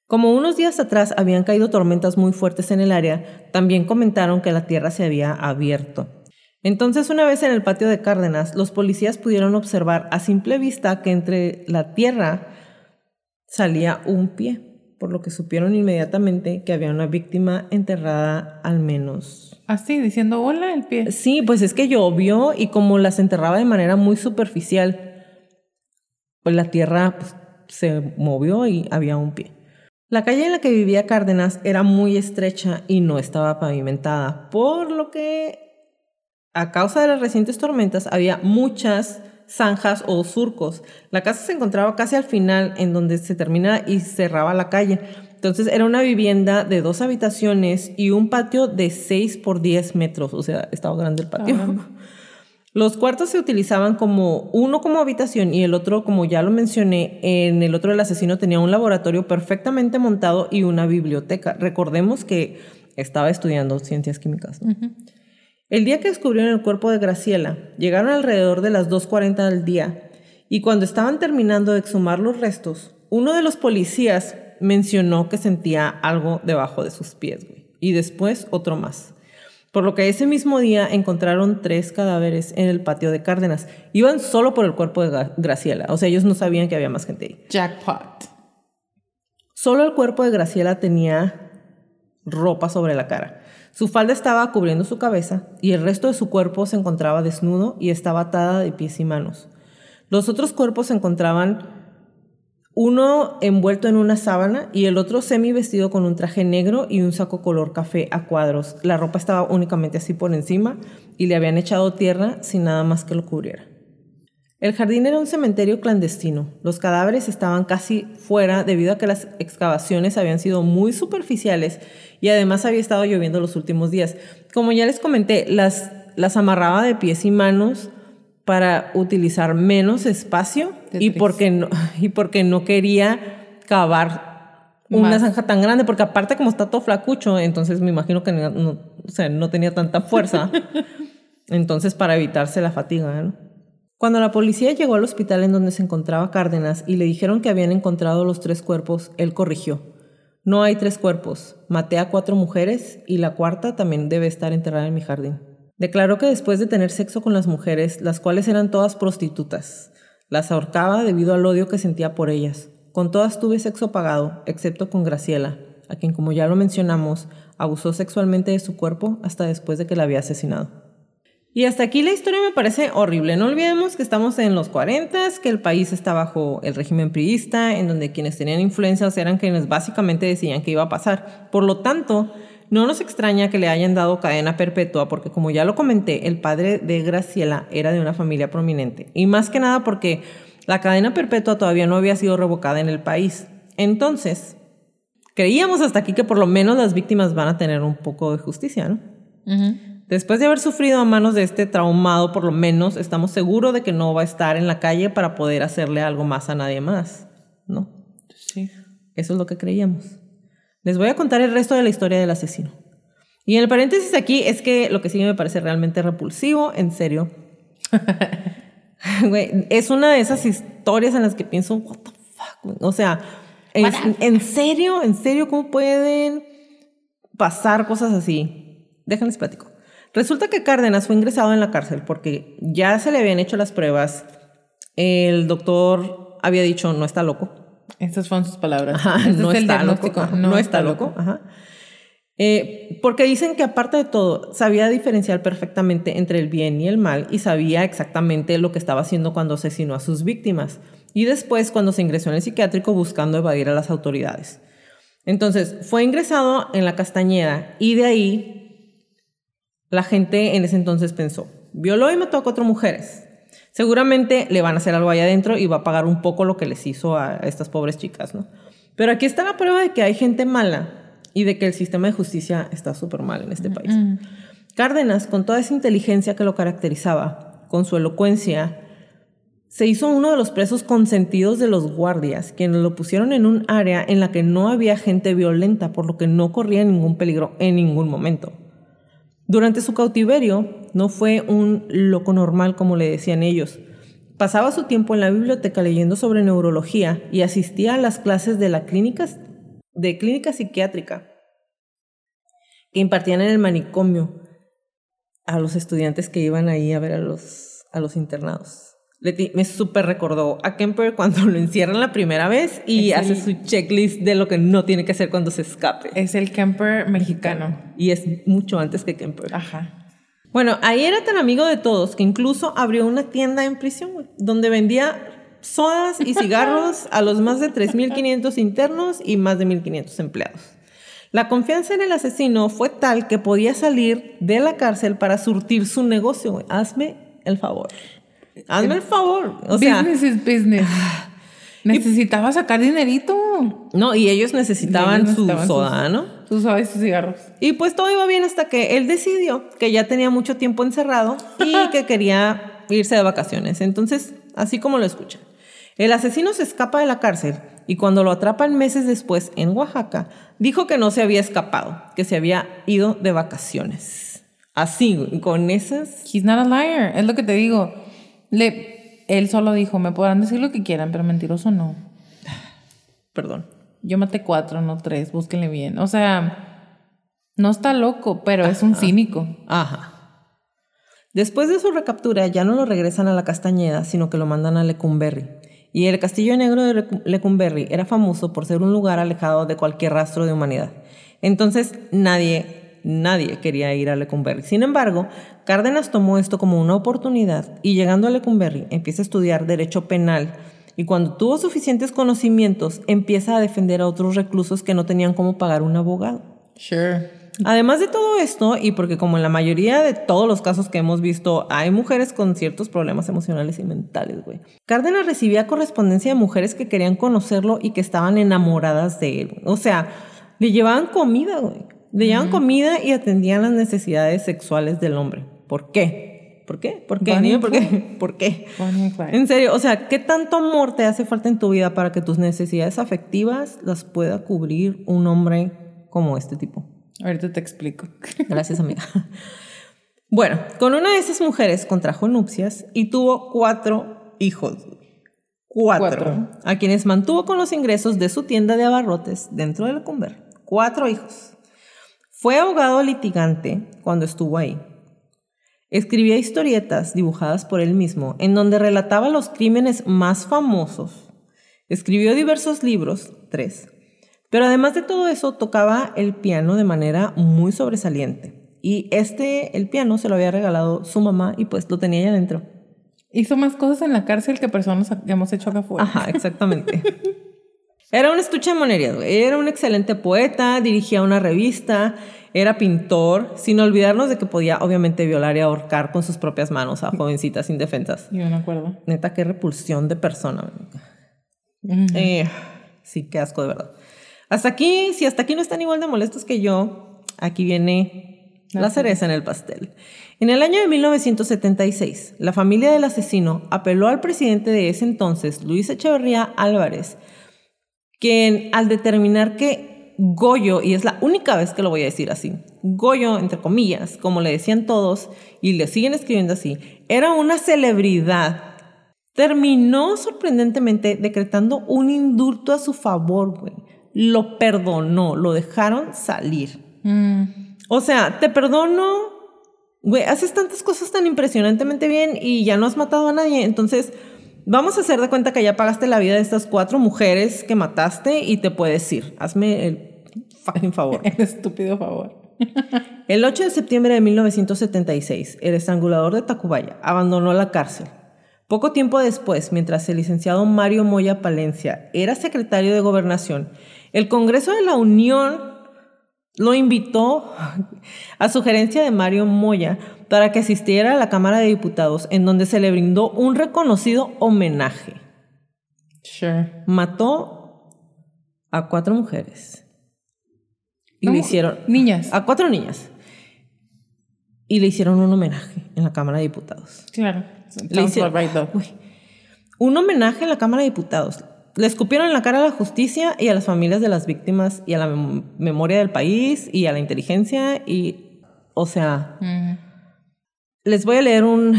[SPEAKER 1] Como unos días atrás habían caído tormentas muy fuertes en el área, también comentaron que la tierra se había abierto. Entonces, una vez en el patio de Cárdenas, los policías pudieron observar a simple vista que entre la tierra salía un pie por lo que supieron inmediatamente que había una víctima enterrada al menos.
[SPEAKER 2] Así, diciendo hola el pie.
[SPEAKER 1] Sí, pues es que llovió y como las enterraba de manera muy superficial, pues la tierra pues, se movió y había un pie. La calle en la que vivía Cárdenas era muy estrecha y no estaba pavimentada, por lo que a causa de las recientes tormentas había muchas zanjas o surcos. La casa se encontraba casi al final, en donde se termina y cerraba la calle. Entonces era una vivienda de dos habitaciones y un patio de 6 por 10 metros, o sea, estaba grande el patio. Los cuartos se utilizaban como uno como habitación y el otro, como ya lo mencioné, en el otro el asesino tenía un laboratorio perfectamente montado y una biblioteca. Recordemos que estaba estudiando ciencias químicas. El día que descubrieron el cuerpo de Graciela, llegaron alrededor de las 2.40 del día y cuando estaban terminando de exhumar los restos, uno de los policías mencionó que sentía algo debajo de sus pies, y después otro más. Por lo que ese mismo día encontraron tres cadáveres en el patio de Cárdenas. Iban solo por el cuerpo de Graciela, o sea, ellos no sabían que había más gente ahí.
[SPEAKER 2] Jackpot.
[SPEAKER 1] Solo el cuerpo de Graciela tenía ropa sobre la cara. Su falda estaba cubriendo su cabeza y el resto de su cuerpo se encontraba desnudo y estaba atada de pies y manos. Los otros cuerpos se encontraban uno envuelto en una sábana y el otro semi vestido con un traje negro y un saco color café a cuadros. La ropa estaba únicamente así por encima y le habían echado tierra sin nada más que lo cubriera. El jardín era un cementerio clandestino. Los cadáveres estaban casi fuera debido a que las excavaciones habían sido muy superficiales y además había estado lloviendo los últimos días. Como ya les comenté, las, las amarraba de pies y manos para utilizar menos espacio y porque, no, y porque no quería cavar una zanja tan grande, porque aparte como está todo flacucho, entonces me imagino que no, sea, no tenía tanta fuerza. entonces para evitarse la fatiga, ¿no? Cuando la policía llegó al hospital en donde se encontraba Cárdenas y le dijeron que habían encontrado los tres cuerpos, él corrigió. No hay tres cuerpos. Maté a cuatro mujeres y la cuarta también debe estar enterrada en mi jardín. Declaró que después de tener sexo con las mujeres, las cuales eran todas prostitutas, las ahorcaba debido al odio que sentía por ellas. Con todas tuve sexo pagado, excepto con Graciela. a quien, como ya lo mencionamos, abusó sexualmente de su cuerpo hasta después de que la había asesinado. Y hasta aquí la historia me parece horrible. No olvidemos que estamos en los 40, que el país está bajo el régimen priista, en donde quienes tenían influencias eran quienes básicamente decían que iba a pasar. Por lo tanto, no nos extraña que le hayan dado cadena perpetua, porque como ya lo comenté, el padre de Graciela era de una familia prominente. Y más que nada porque la cadena perpetua todavía no había sido revocada en el país. Entonces, creíamos hasta aquí que por lo menos las víctimas van a tener un poco de justicia, ¿no? Después de haber sufrido a manos de este traumado, por lo menos estamos seguros de que no va a estar en la calle para poder hacerle algo más a nadie más, ¿no?
[SPEAKER 2] Sí.
[SPEAKER 1] Eso es lo que creíamos. Les voy a contar el resto de la historia del asesino. Y en el paréntesis aquí es que lo que sí me parece realmente repulsivo, en serio. Güey, es una de esas historias en las que pienso, what the fuck, O sea, en, serio, en serio, ¿cómo pueden pasar cosas así? Déjenles platico. Resulta que Cárdenas fue ingresado en la cárcel porque ya se le habían hecho las pruebas. El doctor había dicho, no está loco.
[SPEAKER 2] Estas fueron sus palabras.
[SPEAKER 1] no, está loco, no, está loco. Ajá. Eh, porque dicen que aparte de todo, sabía diferenciar perfectamente entre el bien y el mal y sabía exactamente lo que estaba haciendo cuando asesinó a sus víctimas y después cuando se ingresó en el psiquiátrico buscando evadir a las autoridades. Entonces, fue ingresado en la Castañeda y de ahí la gente en ese entonces pensó, violó y mató a cuatro mujeres. Seguramente le van a hacer algo ahí adentro y va a pagar un poco lo que les hizo a estas pobres chicas, ¿no? Pero aquí está la prueba de que hay gente mala y de que el sistema de justicia está súper mal en este país. Cárdenas, con toda esa inteligencia que lo caracterizaba, con su elocuencia, se hizo uno de los presos consentidos de los guardias, quienes lo pusieron en un área en la que no había gente violenta, por lo que no corría ningún peligro en ningún momento. Durante su cautiverio, no fue un loco normal como le decían ellos. Pasaba su tiempo en la biblioteca leyendo sobre neurología y asistía a las clases de la clínica de clínica psiquiátrica que impartían en el manicomio a los estudiantes que iban ahí a ver a los, a los internados. Leti me súper recordó a Kemper cuando lo encierran la primera vez y hace su checklist de lo que no tiene que hacer cuando se escape.
[SPEAKER 2] Es el Kemper mexicano.
[SPEAKER 1] Y es mucho antes que Kemper.
[SPEAKER 2] Ajá.
[SPEAKER 1] Bueno, ahí era tan amigo de todos que incluso abrió una tienda en prisión donde vendía sodas y cigarros a los más de 3.500 internos y más de 1.500 empleados. La confianza en el asesino fue tal que podía salir de la cárcel para surtir su negocio. Hazme el favor. Hazme el favor.
[SPEAKER 2] O business is business. Necesitaba sacar dinerito.
[SPEAKER 1] No, y ellos necesitaban, su soda, ¿no?
[SPEAKER 2] Sus sodas y sus cigarros.
[SPEAKER 1] Y pues todo iba bien hasta que él decidió que ya tenía mucho tiempo encerrado y que quería irse de vacaciones. Entonces, así como lo escuchan. El asesino se escapa de la cárcel y cuando lo atrapan meses después en Oaxaca, dijo que no se había escapado, que se había ido de vacaciones. Así, con esas...
[SPEAKER 2] He's not a liar, es lo que te digo. Le, él solo dijo, me podrán decir lo que quieran, pero mentiroso no.
[SPEAKER 1] Perdón.
[SPEAKER 2] Yo maté cuatro, no tres, búsquenle bien. O sea, no está loco, pero es un cínico.
[SPEAKER 1] Ajá. Después de su recaptura, ya no lo regresan a la Castañeda, sino que lo mandan a Lecumberri. Y el Castillo Negro de Lecumberri era famoso por ser un lugar alejado de cualquier rastro de humanidad. Entonces nadie, nadie quería ir a Lecumberri. Sin embargo, Cárdenas tomó esto como una oportunidad y llegando a Lecumberri empieza a estudiar Derecho Penal y cuando tuvo suficientes conocimientos empieza a defender a otros reclusos que no tenían cómo pagar un abogado.
[SPEAKER 2] Sure.
[SPEAKER 1] Además de todo esto, y porque como en la mayoría de todos los casos que hemos visto, hay mujeres con ciertos problemas emocionales y mentales, güey. Cárdenas recibía correspondencia de mujeres que querían conocerlo y que estaban enamoradas de él. O sea, le llevaban comida, güey. Le llevaban comida y atendían las necesidades sexuales del hombre. ¿Por qué? ¿Por qué? ¿Por qué? ¿Por qué? ¿Por qué? En serio, o sea, ¿qué tanto amor te hace falta en tu vida para que tus necesidades afectivas las pueda cubrir un hombre como este tipo?
[SPEAKER 2] Ahorita te explico.
[SPEAKER 1] Gracias, amiga. Bueno, con una de esas mujeres contrajo nupcias y tuvo cuatro hijos. Cuatro, A quienes mantuvo con los ingresos de su tienda de abarrotes dentro de la Cumber. Cuatro hijos. Fue abogado litigante cuando estuvo ahí. Escribía historietas dibujadas por él mismo en donde relataba los crímenes más famosos. Escribió diversos libros, tres, Pero además de todo eso, tocaba el piano de manera muy sobresaliente. Y este, el piano, se lo había regalado su mamá y pues lo tenía ahí adentro.
[SPEAKER 2] Hizo más cosas en la cárcel que personas que hemos hecho acá afuera.
[SPEAKER 1] Ajá, exactamente. Era un estuche de monerías, güey. Era un excelente poeta, dirigía una revista, era pintor, sin olvidarnos de que podía obviamente violar y ahorcar con sus propias manos a jovencitas indefensas.
[SPEAKER 2] Yo me acuerdo.
[SPEAKER 1] Neta, qué repulsión de persona. Eh, sí, qué asco de verdad. Hasta aquí, si hasta aquí no están igual de molestos que yo, aquí viene la cereza en el pastel. En el año de 1976, la familia del asesino apeló al presidente de ese entonces, Luis Echeverría Álvarez, quien al determinar que Goyo, y es la única vez que lo voy a decir así, Goyo, entre comillas, como le decían todos, y le siguen escribiendo así, era una celebridad, terminó sorprendentemente decretando un indulto a su favor, güey. Lo perdonó, lo dejaron salir.
[SPEAKER 2] Mm.
[SPEAKER 1] O sea, te perdono, güey, haces tantas cosas tan impresionantemente bien y ya no has matado a nadie, entonces Vamos a hacer de cuenta que ya pagaste la vida de estas cuatro mujeres que mataste y te puedes ir. Hazme el fucking favor.
[SPEAKER 2] El estúpido favor.
[SPEAKER 1] el 8 de septiembre de 1976, el estrangulador de Tacubaya abandonó la cárcel. Poco tiempo después, mientras el licenciado Mario Moya Palencia era secretario de Gobernación, el Congreso de la Unión lo invitó a sugerencia de Mario Moya para que asistiera a la Cámara de Diputados, en donde se le brindó un reconocido homenaje.
[SPEAKER 2] Sure.
[SPEAKER 1] Mató a cuatro mujeres. Y le hicieron.
[SPEAKER 2] Niñas.
[SPEAKER 1] A cuatro niñas. Y le hicieron un homenaje en la Cámara de Diputados.
[SPEAKER 2] Claro.
[SPEAKER 1] Le hicieron, un homenaje en la Cámara de Diputados. Le escupieron en la cara a la justicia y a las familias de las víctimas y a la memoria del país y a la inteligencia y, o sea, les voy a leer un,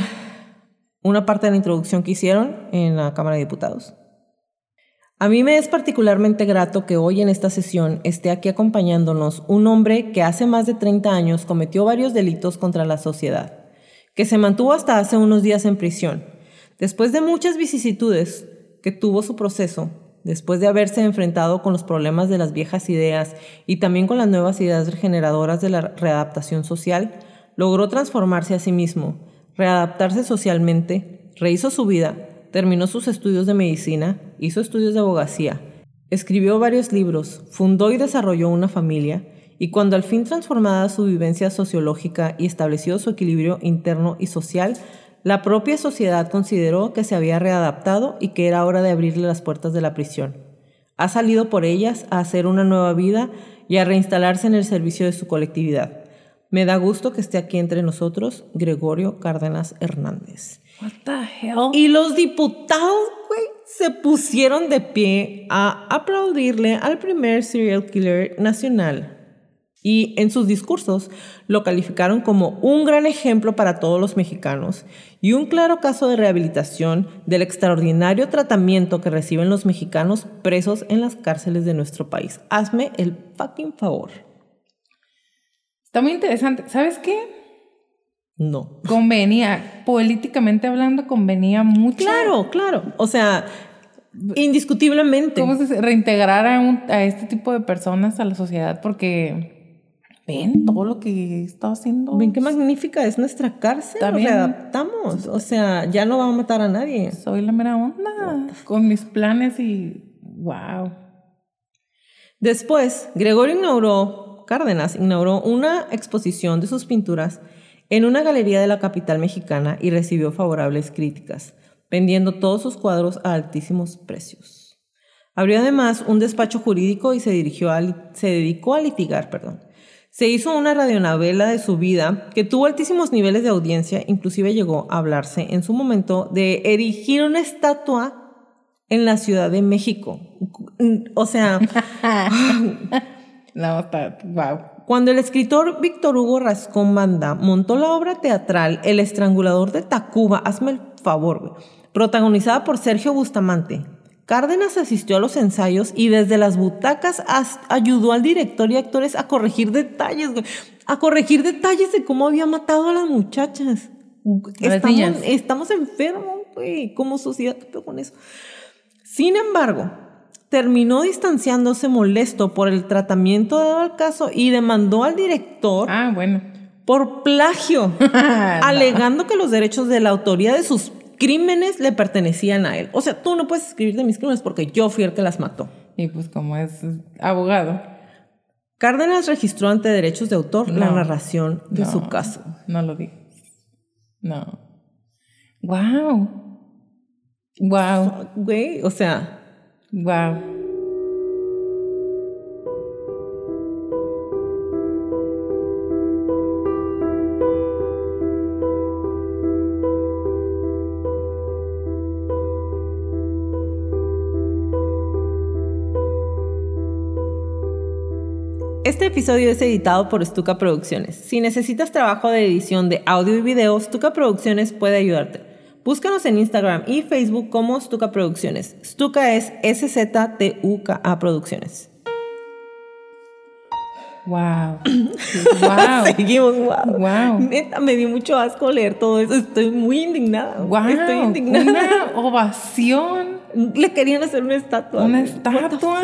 [SPEAKER 1] una parte de la introducción que hicieron en la Cámara de Diputados. A mí me es particularmente grato que hoy en esta sesión esté aquí acompañándonos un hombre que hace más de 30 años cometió varios delitos contra la sociedad, que se mantuvo hasta hace unos días en prisión. Después de muchas vicisitudes, que tuvo su proceso, después de haberse enfrentado con los problemas de las viejas ideas y también con las nuevas ideas regeneradoras de la readaptación social, logró transformarse a sí mismo, readaptarse socialmente, rehizo su vida, terminó sus estudios de medicina, hizo estudios de abogacía, escribió varios libros, fundó y desarrolló una familia, y cuando al fin transformada su vivencia sociológica y estableció su equilibrio interno y social, la propia sociedad consideró que se había readaptado y que era hora de abrirle las puertas de la prisión. Ha salido por ellas a hacer una nueva vida y a reinstalarse en el servicio de su colectividad. Me da gusto que esté aquí entre nosotros Gregorio Cárdenas Hernández.
[SPEAKER 2] What the hell?
[SPEAKER 1] Y los diputados, güey, se pusieron de pie a aplaudirle al primer serial killer nacional y en sus discursos lo calificaron como un gran ejemplo para todos los mexicanos y un claro caso de rehabilitación del extraordinario tratamiento que reciben los mexicanos presos en las cárceles de nuestro país. Hazme el fucking favor.
[SPEAKER 2] Está muy interesante. ¿Sabes qué?
[SPEAKER 1] No.
[SPEAKER 2] Convenía, políticamente hablando, convenía mucho.
[SPEAKER 1] Claro, claro. O sea, indiscutiblemente.
[SPEAKER 2] ¿Cómo se reintegrar a, a este tipo de personas a la sociedad? Porque ven todo lo que está haciendo.
[SPEAKER 1] Ven qué magnífica es nuestra cárcel. También. adaptamos. O sea, ya no va a matar a nadie.
[SPEAKER 2] Soy la mera onda. Con mis planes y. ¡Wow!
[SPEAKER 1] Después, Gregorio inauguró, Cárdenas inauguró una exposición de sus pinturas en una galería de la capital mexicana y recibió favorables críticas, vendiendo todos sus cuadros a altísimos precios. Abrió además un despacho jurídico y se, dirigió se dedicó a litigar perdón, se hizo una radionovela de su vida que tuvo altísimos niveles de audiencia, inclusive llegó a hablarse en su momento de erigir una estatua en la Ciudad de México. O sea,
[SPEAKER 2] no, wow.
[SPEAKER 1] Cuando el escritor Víctor Hugo Rascón Banda montó la obra teatral El estrangulador de Tacuba, hazme el favor, protagonizada por Sergio Bustamante, Cárdenas asistió a los ensayos y desde las butacas ayudó al director y actores a corregir detalles, A corregir detalles de cómo había matado a las muchachas. Estamos, estamos, enfermos, güey, como sociedad, con eso? Sin embargo, terminó distanciándose molesto por el tratamiento dado al caso y demandó al director
[SPEAKER 2] Ah, bueno.
[SPEAKER 1] por plagio, alegando que los derechos de la autoría de sus crímenes le pertenecían a él. O sea, tú no puedes escribir de mis crímenes porque yo fui el que las mató.
[SPEAKER 2] Y pues como es abogado.
[SPEAKER 1] Cárdenas registró ante derechos de autor la narración de
[SPEAKER 2] No,
[SPEAKER 1] su caso.
[SPEAKER 2] No lo digas. No. Wow. Wow.
[SPEAKER 1] Güey, o sea,
[SPEAKER 2] Wow.
[SPEAKER 1] Este episodio es editado por Stuka Producciones. Si necesitas trabajo de edición de audio y video, Stuka Producciones puede ayudarte. Búscanos en Instagram y Facebook como Stuka Producciones. Stuka es S-Z-T-U-K-A Producciones.
[SPEAKER 2] Wow. Wow.
[SPEAKER 1] Seguimos, wow.
[SPEAKER 2] Wow.
[SPEAKER 1] Neta, me dio mucho asco leer todo eso. Estoy muy indignada.
[SPEAKER 2] Wow.
[SPEAKER 1] Estoy indignada.
[SPEAKER 2] Una ovación.
[SPEAKER 1] Le querían hacer una estatua.
[SPEAKER 2] Una estatua.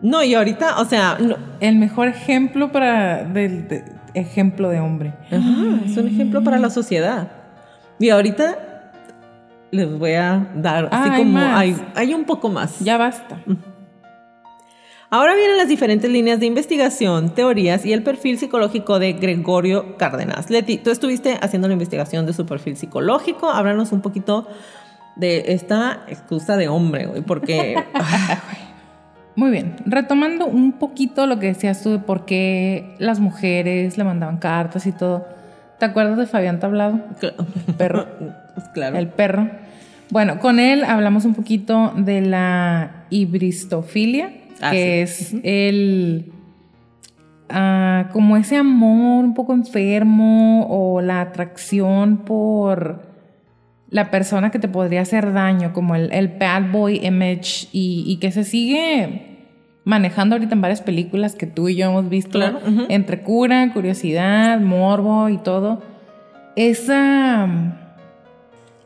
[SPEAKER 1] No, y ahorita, o sea, no.
[SPEAKER 2] El mejor ejemplo para del de- ejemplo de hombre.
[SPEAKER 1] Ajá, es un ejemplo para la sociedad. Y ahorita les voy a dar así
[SPEAKER 2] Ah,
[SPEAKER 1] como hay, hay un poco más.
[SPEAKER 2] Ya basta.
[SPEAKER 1] Ahora vienen las diferentes líneas de investigación, teorías y el perfil psicológico de Gregorio Cárdenas. Leti, tú estuviste haciendo la investigación de su perfil psicológico. Háblanos un poquito de esta excusa de hombre, güey, porque
[SPEAKER 2] Muy bien. Retomando un poquito lo que decías tú de por qué las mujeres le mandaban cartas y todo. ¿Te acuerdas de Fabián Tablado?
[SPEAKER 1] cl-
[SPEAKER 2] Perro.
[SPEAKER 1] claro.
[SPEAKER 2] El perro. Bueno, con él hablamos un poquito de la hibristofilia,
[SPEAKER 1] Ah,
[SPEAKER 2] que
[SPEAKER 1] sí.
[SPEAKER 2] es el. ah, como ese amor un poco enfermo o la atracción por la persona que te podría hacer daño, como el, el bad boy image y, y que se sigue manejando ahorita en varias películas que tú y yo hemos visto,
[SPEAKER 1] Claro,
[SPEAKER 2] entre cura, curiosidad, morbo y todo. Esa mm,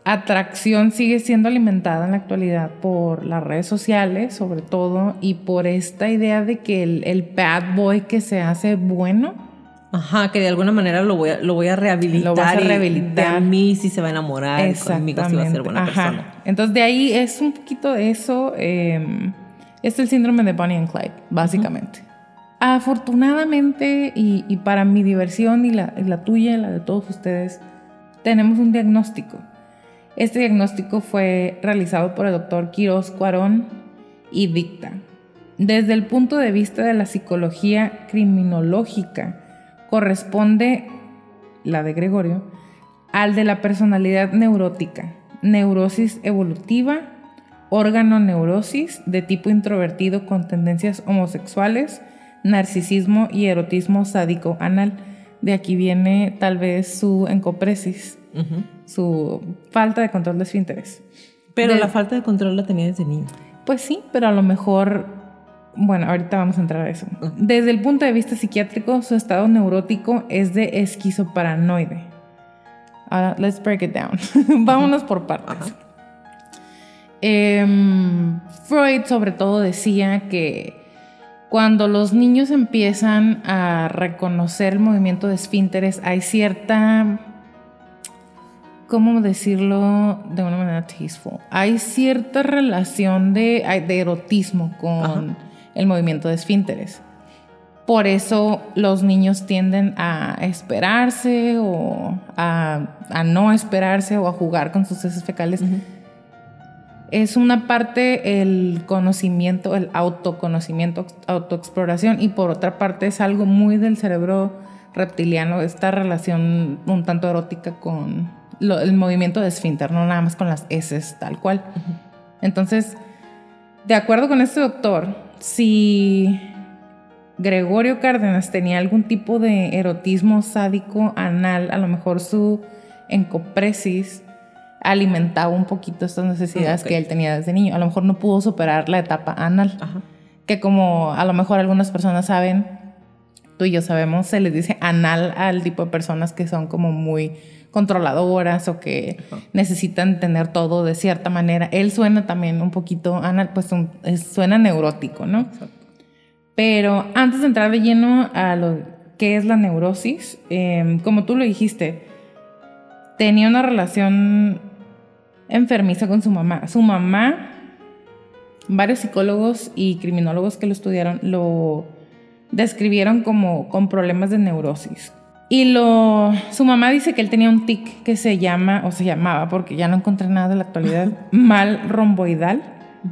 [SPEAKER 2] atracción sigue siendo alimentada en la actualidad por las redes sociales, sobre todo, y por esta idea de que el, el bad boy que se hace bueno,
[SPEAKER 1] Ajá, que de alguna manera lo voy a, lo voy a rehabilitar.
[SPEAKER 2] Lo vas a
[SPEAKER 1] y
[SPEAKER 2] rehabilitar.
[SPEAKER 1] De mí sí se va a enamorar. y Conmigo sí va a ser buena
[SPEAKER 2] Ajá.
[SPEAKER 1] persona.
[SPEAKER 2] Entonces de ahí es un poquito de eso. eh, es el síndrome de Bonnie and Clyde, básicamente. Afortunadamente, y, y para mi diversión y la, y la tuya y la de todos ustedes, tenemos un diagnóstico. Este diagnóstico fue realizado por el doctor Quiroz Cuarón y dicta. Desde el punto de vista de la psicología criminológica, corresponde, la de Gregorio, al de la personalidad neurótica, neurosis evolutiva, órgano neurosis de tipo introvertido con tendencias homosexuales, narcisismo y erotismo sádico anal. De aquí viene tal vez su encopresis, su falta de control de esfínteres.
[SPEAKER 1] Pero
[SPEAKER 2] De-
[SPEAKER 1] la falta de control la tenía desde niño.
[SPEAKER 2] Pues sí, pero a lo mejor, bueno, ahorita vamos a entrar a eso. Desde el punto de vista psiquiátrico, su estado neurótico es de esquizoparanoide. Ahora, let's break it down. Vámonos por partes. Em, Freud sobre todo decía que cuando los niños empiezan a reconocer el movimiento de esfínteres, hay cierta ¿cómo decirlo de una manera tasteful? Hay cierta relación de, erotismo con
[SPEAKER 1] Ajá.
[SPEAKER 2] el movimiento de esfínteres. Por eso los niños tienden a esperarse o a, a no esperarse o a jugar con sus heces fecales. Es una parte el conocimiento, el autoconocimiento, autoexploración y por otra parte es algo muy del cerebro reptiliano, esta relación un tanto erótica con lo- el movimiento de esfínter, no nada más con las heces tal cual. Entonces, de acuerdo con este doctor, si Gregorio Cárdenas tenía algún tipo de erotismo sádico anal, a lo mejor su encopresis alimentaba un poquito estas necesidades que él tenía desde niño. A lo mejor no pudo superar la etapa anal,
[SPEAKER 1] Ajá.
[SPEAKER 2] que como a lo mejor algunas personas saben, tú y yo sabemos, se les dice anal al tipo de personas que son como muy controladoras o que necesitan tener todo de cierta manera. Él suena también un poquito anal, pues suena neurótico, ¿no? Pero antes de entrar de lleno a lo que es la neurosis, em, como tú lo dijiste, tenía una relación enfermiza con su mamá. Su mamá, varios psicólogos y criminólogos que lo estudiaron lo describieron como con problemas de neurosis. Y lo, su mamá dice que él tenía un tic que se llama, o se llamaba, porque ya no encontré nada de la actualidad, mal romboidal,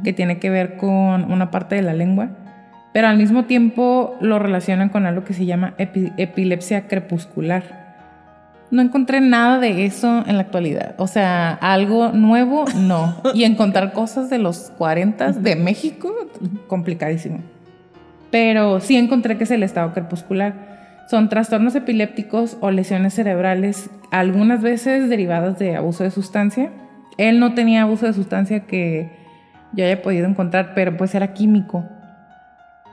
[SPEAKER 2] que tiene que ver con una parte de la lengua, pero al mismo tiempo lo relacionan con algo que se llama epilepsia crepuscular no encontré nada de eso en la actualidad. O sea, algo nuevo, no. Y encontrar cosas de los 40 de México, complicadísimo. Pero sí encontré que es el estado crepuscular. Son trastornos epilépticos o lesiones cerebrales, algunas veces derivadas de abuso de sustancia. Él no tenía abuso de sustancia que yo haya podido encontrar, pero pues era químico.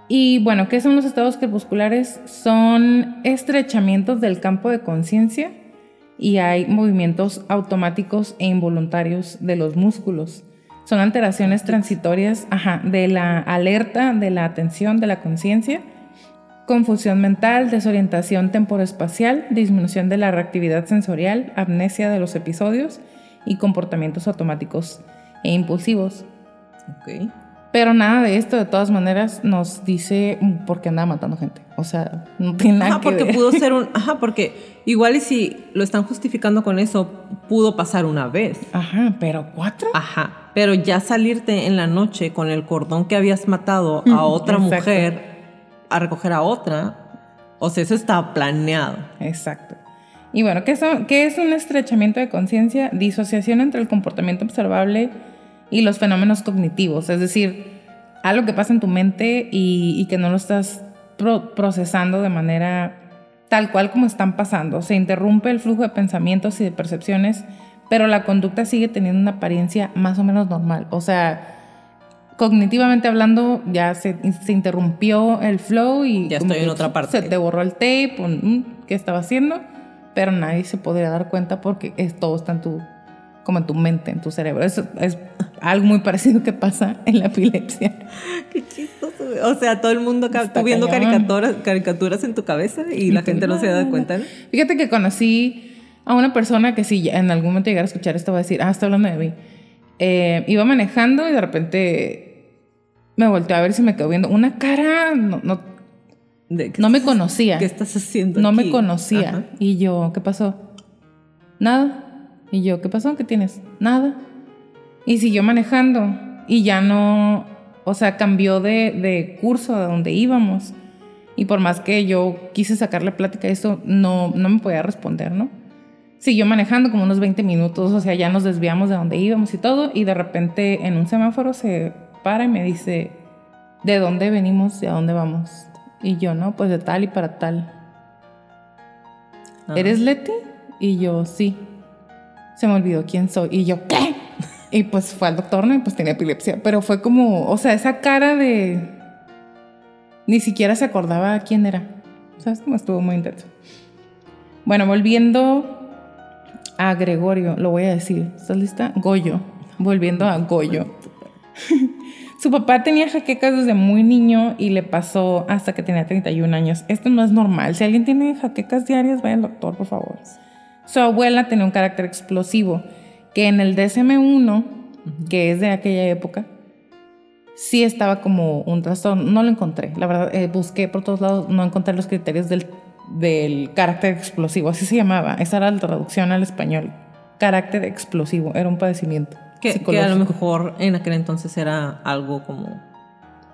[SPEAKER 2] Y bueno, ¿qué son los estados crepusculares? Son estrechamientos del campo de conciencia y hay movimientos automáticos e involuntarios de los músculos. Son alteraciones transitorias de la alerta, de la atención, de la conciencia, confusión mental, desorientación temporoespacial, disminución de la reactividad sensorial, amnesia de los episodios y comportamientos automáticos e impulsivos. Pero nada de esto, de todas maneras, nos dice por qué andaba matando gente. O sea, no tiene nada
[SPEAKER 1] ajá, porque pudo ser un. Ajá, porque igual y si lo están justificando con eso, pudo pasar una vez.
[SPEAKER 2] Ajá, pero cuatro.
[SPEAKER 1] Ajá, pero ya salirte en la noche con el cordón que habías matado a otra mujer a recoger a otra, o sea, eso estaba planeado.
[SPEAKER 2] Exacto. Y bueno, ¿qué, son, qué es un estrechamiento de conciencia? Disociación entre el comportamiento observable y los fenómenos cognitivos, es decir, algo que pasa en tu mente y, que no lo estás procesando de manera tal cual como están pasando. Se interrumpe el flujo de pensamientos y de percepciones, pero la conducta sigue teniendo una apariencia más o menos normal. O sea, cognitivamente hablando, ya se, interrumpió el flow y...
[SPEAKER 1] Ya estoy en otra parte.
[SPEAKER 2] Se te borró el tape, ¿qué estaba haciendo? Pero nadie se podría dar cuenta porque es, todo está en tu como en tu mente, en tu cerebro. Eso es algo muy parecido que pasa en la epilepsia.
[SPEAKER 1] Qué chistoso. O sea, todo el mundo tú viendo caricaturas, caricaturas en tu cabeza y, la gente no se da cuenta.
[SPEAKER 2] Fíjate que conocí a una persona que si en algún momento llegara a escuchar esto va a decir, ah, está hablando de mí. Eh, iba manejando y de repente me volteó a ver si me quedó viendo una cara, no, no, no me conocía.
[SPEAKER 1] ¿Qué estás haciendo?
[SPEAKER 2] No me conocía. Y yo, ¿qué pasó? Nada. Y yo, ¿qué pasó? ¿Qué tienes? Nada. Y siguió manejando y ya no, o sea, cambió de, de curso de donde íbamos. Y por más que yo quise sacarle plática a eso, no, no me podía responder, ¿no? Siguió manejando como unos 20 minutos, o sea, ya nos desviamos de donde íbamos y todo, y de repente en un semáforo se para y me dice, ¿de dónde venimos y a dónde vamos? Y yo, no, pues de tal y para tal. ¿Eres Leti? Y yo, sí se me olvidó quién soy. Y yo, ¿qué? Y pues fue al doctor, ¿no? Y pues tenía epilepsia. Pero fue como, o sea, esa cara de... Ni siquiera se acordaba quién era. ¿Sabes cómo estuvo muy intenso? Bueno, volviendo a Gregorio, lo voy a decir. ¿Estás lista? Goyo. Volviendo a Goyo. Su papá tenía jaquecas desde muy niño y le pasó hasta que tenía 31 años. Esto no es normal. Si alguien tiene jaquecas diarias, vaya al doctor, por favor. Su abuela tenía un carácter explosivo, que en el DSM-1, que es de aquella época, sí estaba como un trastorno. No lo encontré, la verdad, eh, busqué por todos lados, no encontré los criterios del, del carácter explosivo, así se llamaba, esa era la traducción al español. Carácter explosivo, era un padecimiento.
[SPEAKER 1] Que, que a lo mejor en aquel entonces era algo como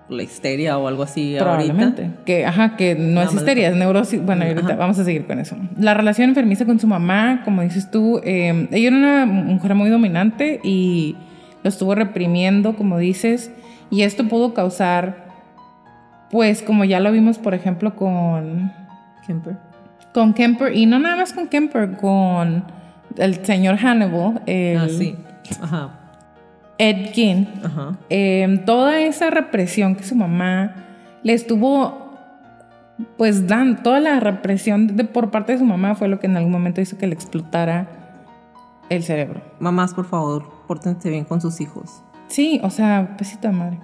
[SPEAKER 1] la histeria o algo así
[SPEAKER 2] Probablemente. Ahorita. Que, ajá, que no es histeria, es neurosis. Bueno, ahorita vamos a seguir con eso. La relación enfermiza con su mamá, como dices tú, eh, ella era una mujer muy dominante y lo estuvo reprimiendo, como dices, y esto pudo causar, pues, como ya lo vimos, por ejemplo, con...
[SPEAKER 1] Kemper.
[SPEAKER 2] Con Kemper, y no nada más con Kemper, con el señor Hannibal. El,
[SPEAKER 1] ah, sí. Ajá
[SPEAKER 2] Ed Gein, em, toda esa represión que su mamá le estuvo pues dan toda la represión de, por parte de su mamá fue lo que en algún momento hizo que le explotara el cerebro.
[SPEAKER 1] Mamás, por favor, pórtense bien con sus hijos.
[SPEAKER 2] Sí, o sea, pesito de madre.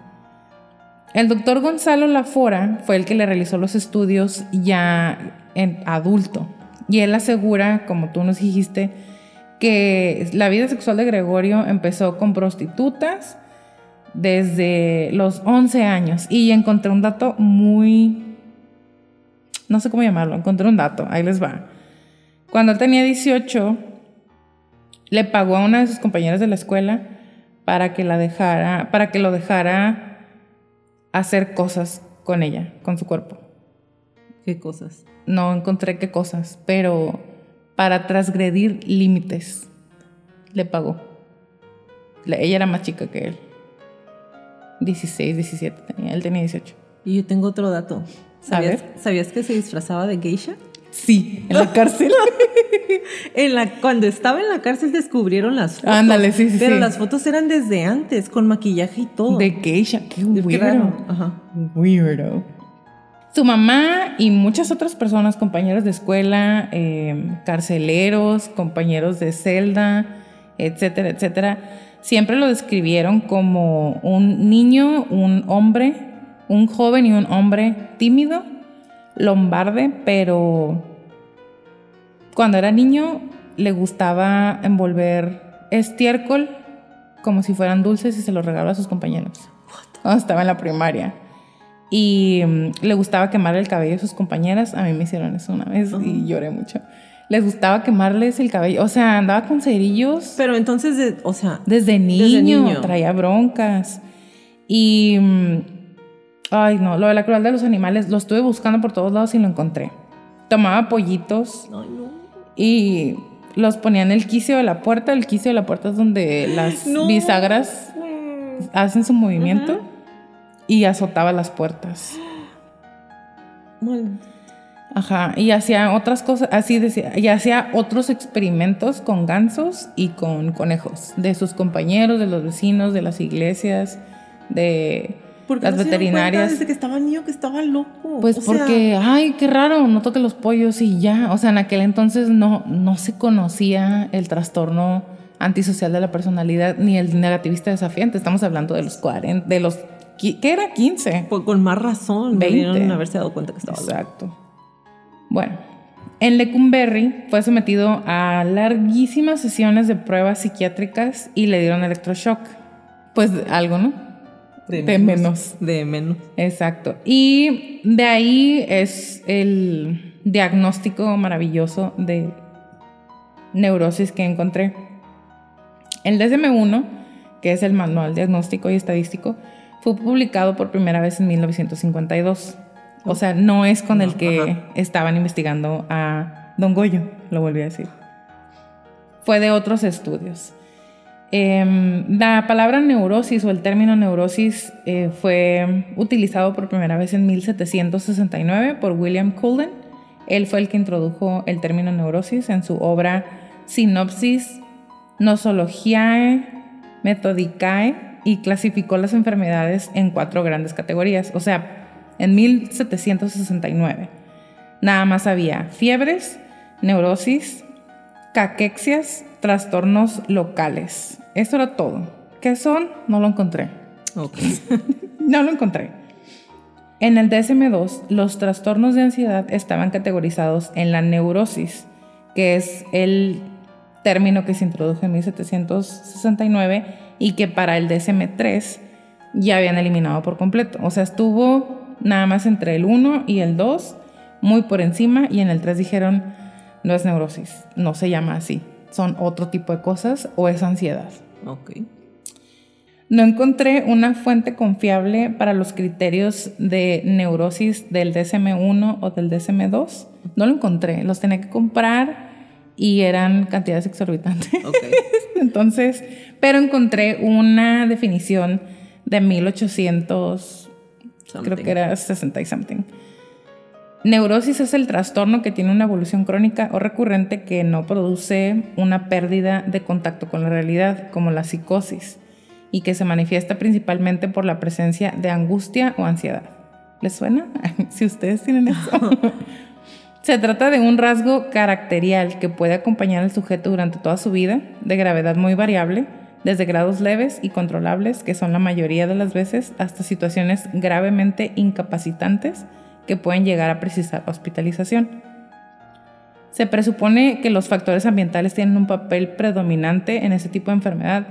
[SPEAKER 2] El doctor Gonzalo Lafora fue el que le realizó los estudios ya en adulto. Y él asegura, como tú nos dijiste, que la vida sexual de Gregorio empezó con prostitutas desde los 11 años. Y encontré un dato muy... No sé cómo llamarlo, encontré un dato, ahí les va. Cuando él tenía 18, le pagó a una de sus compañeras de la escuela para que la dejara, para que lo dejara hacer cosas con ella, con su cuerpo.
[SPEAKER 1] ¿Qué cosas?
[SPEAKER 2] No encontré qué cosas, pero para transgredir límites le pagó. ella era más chica que él. 16, 17 tenía, él tenía 18.
[SPEAKER 1] Y yo tengo otro dato. ¿Sabías, ¿Sabías que se disfrazaba de geisha?
[SPEAKER 2] Sí, en la cárcel.
[SPEAKER 1] en la, cuando estaba en la cárcel descubrieron las fotos.
[SPEAKER 2] Ándale, sí, sí.
[SPEAKER 1] Pero las fotos eran desde antes, con maquillaje y todo.
[SPEAKER 2] De geisha, qué weirdo. Ajá. Weirdo. Su mamá y muchas otras personas, compañeros de escuela, em, carceleros, compañeros de celda, etcétera, etcétera, siempre lo describieron como un niño, un hombre, un joven y un hombre tímido, lombarde, pero cuando era niño le gustaba envolver estiércol como si fueran dulces y se los regalaba a sus compañeros. Cuando estaba en la primaria. Y mm, le gustaba quemar el cabello a sus compañeras. A mí me hicieron eso una vez y lloré mucho. Les gustaba quemarles el cabello. O sea, andaba con cerillos.
[SPEAKER 1] Pero entonces, o sea.
[SPEAKER 2] Desde niño, desde niño. Traía broncas. Y. Mm, ay, no. Lo de la crueldad de los animales lo estuve buscando por todos lados y lo encontré. Tomaba pollitos. Ay, no y los ponía en el quicio de la puerta. El quicio de la puerta es donde las bisagras hacen su movimiento y azotaba las puertas. Ajá, y hacía otras cosas, así decía, y hacía otros experimentos con gansos y con conejos, de sus compañeros, de los vecinos, de las iglesias, de porque las veterinarias.
[SPEAKER 1] desde que estaba niño que estaba loco.
[SPEAKER 2] Pues porque, ay, qué raro, no toque los pollos y ya. O sea, en aquel entonces no, no se conocía el trastorno antisocial de la personalidad ni el negativista desafiante. Estamos hablando de los 40, de los, ¿qué era? 15.
[SPEAKER 1] Pues con más razón, 20. haberse dado cuenta que estaba
[SPEAKER 2] Exacto. Bueno, en Lecumberri fue sometido a larguísimas sesiones de pruebas psiquiátricas y le dieron electroshock. Pues algo, ¿no? De, menos,
[SPEAKER 1] De menos.
[SPEAKER 2] Exacto. Y de ahí es el diagnóstico maravilloso de neurosis que encontré. El DSM-1, que es el Manual Diagnóstico y Estadístico, fue publicado por primera vez en 1952. O sea, no es con el que estaban investigando a Don Goyo, lo volví a decir. Fue de otros estudios. Em, la palabra neurosis o el término neurosis eh, fue utilizado por primera vez en 1769 por William Cullen. Él fue el que introdujo el término neurosis en su obra Sinopsis Nosologiae Methodicae y clasificó las enfermedades en cuatro grandes categorías. O sea, en 1769 nada más había fiebres, neurosis, caquexias, trastornos locales. Eso era todo. ¿Qué son? No lo encontré. no lo encontré. En el DSM-2, los trastornos de ansiedad estaban categorizados en la neurosis, que es el término que se introdujo en 1769 y que para el DSM-3 ya habían eliminado por completo. O sea, estuvo nada más entre el 1 y el 2, muy por encima, y en el 3 dijeron, no es neurosis, no se llama así son otro tipo de cosas o es ansiedad.
[SPEAKER 1] Ok.
[SPEAKER 2] No encontré una fuente confiable para los criterios de neurosis del DSM-1 o del DSM-2. No lo encontré. Los tenía que comprar y eran cantidades exorbitantes. Okay. Entonces, pero encontré una definición de 1800, creo que era 60 y something Neurosis es el trastorno que tiene una evolución crónica o recurrente que no produce una pérdida de contacto con la realidad, como la psicosis, y que se manifiesta principalmente por la presencia de angustia o ansiedad. ¿Les suena? si ustedes tienen eso. Se trata de un rasgo caracterial que puede acompañar al sujeto durante toda su vida, de gravedad muy variable, desde grados leves y controlables, que son la mayoría de las veces, hasta situaciones gravemente incapacitantes que pueden llegar a precisar hospitalización. Se presupone que los factores ambientales tienen un papel predominante en ese tipo de enfermedad,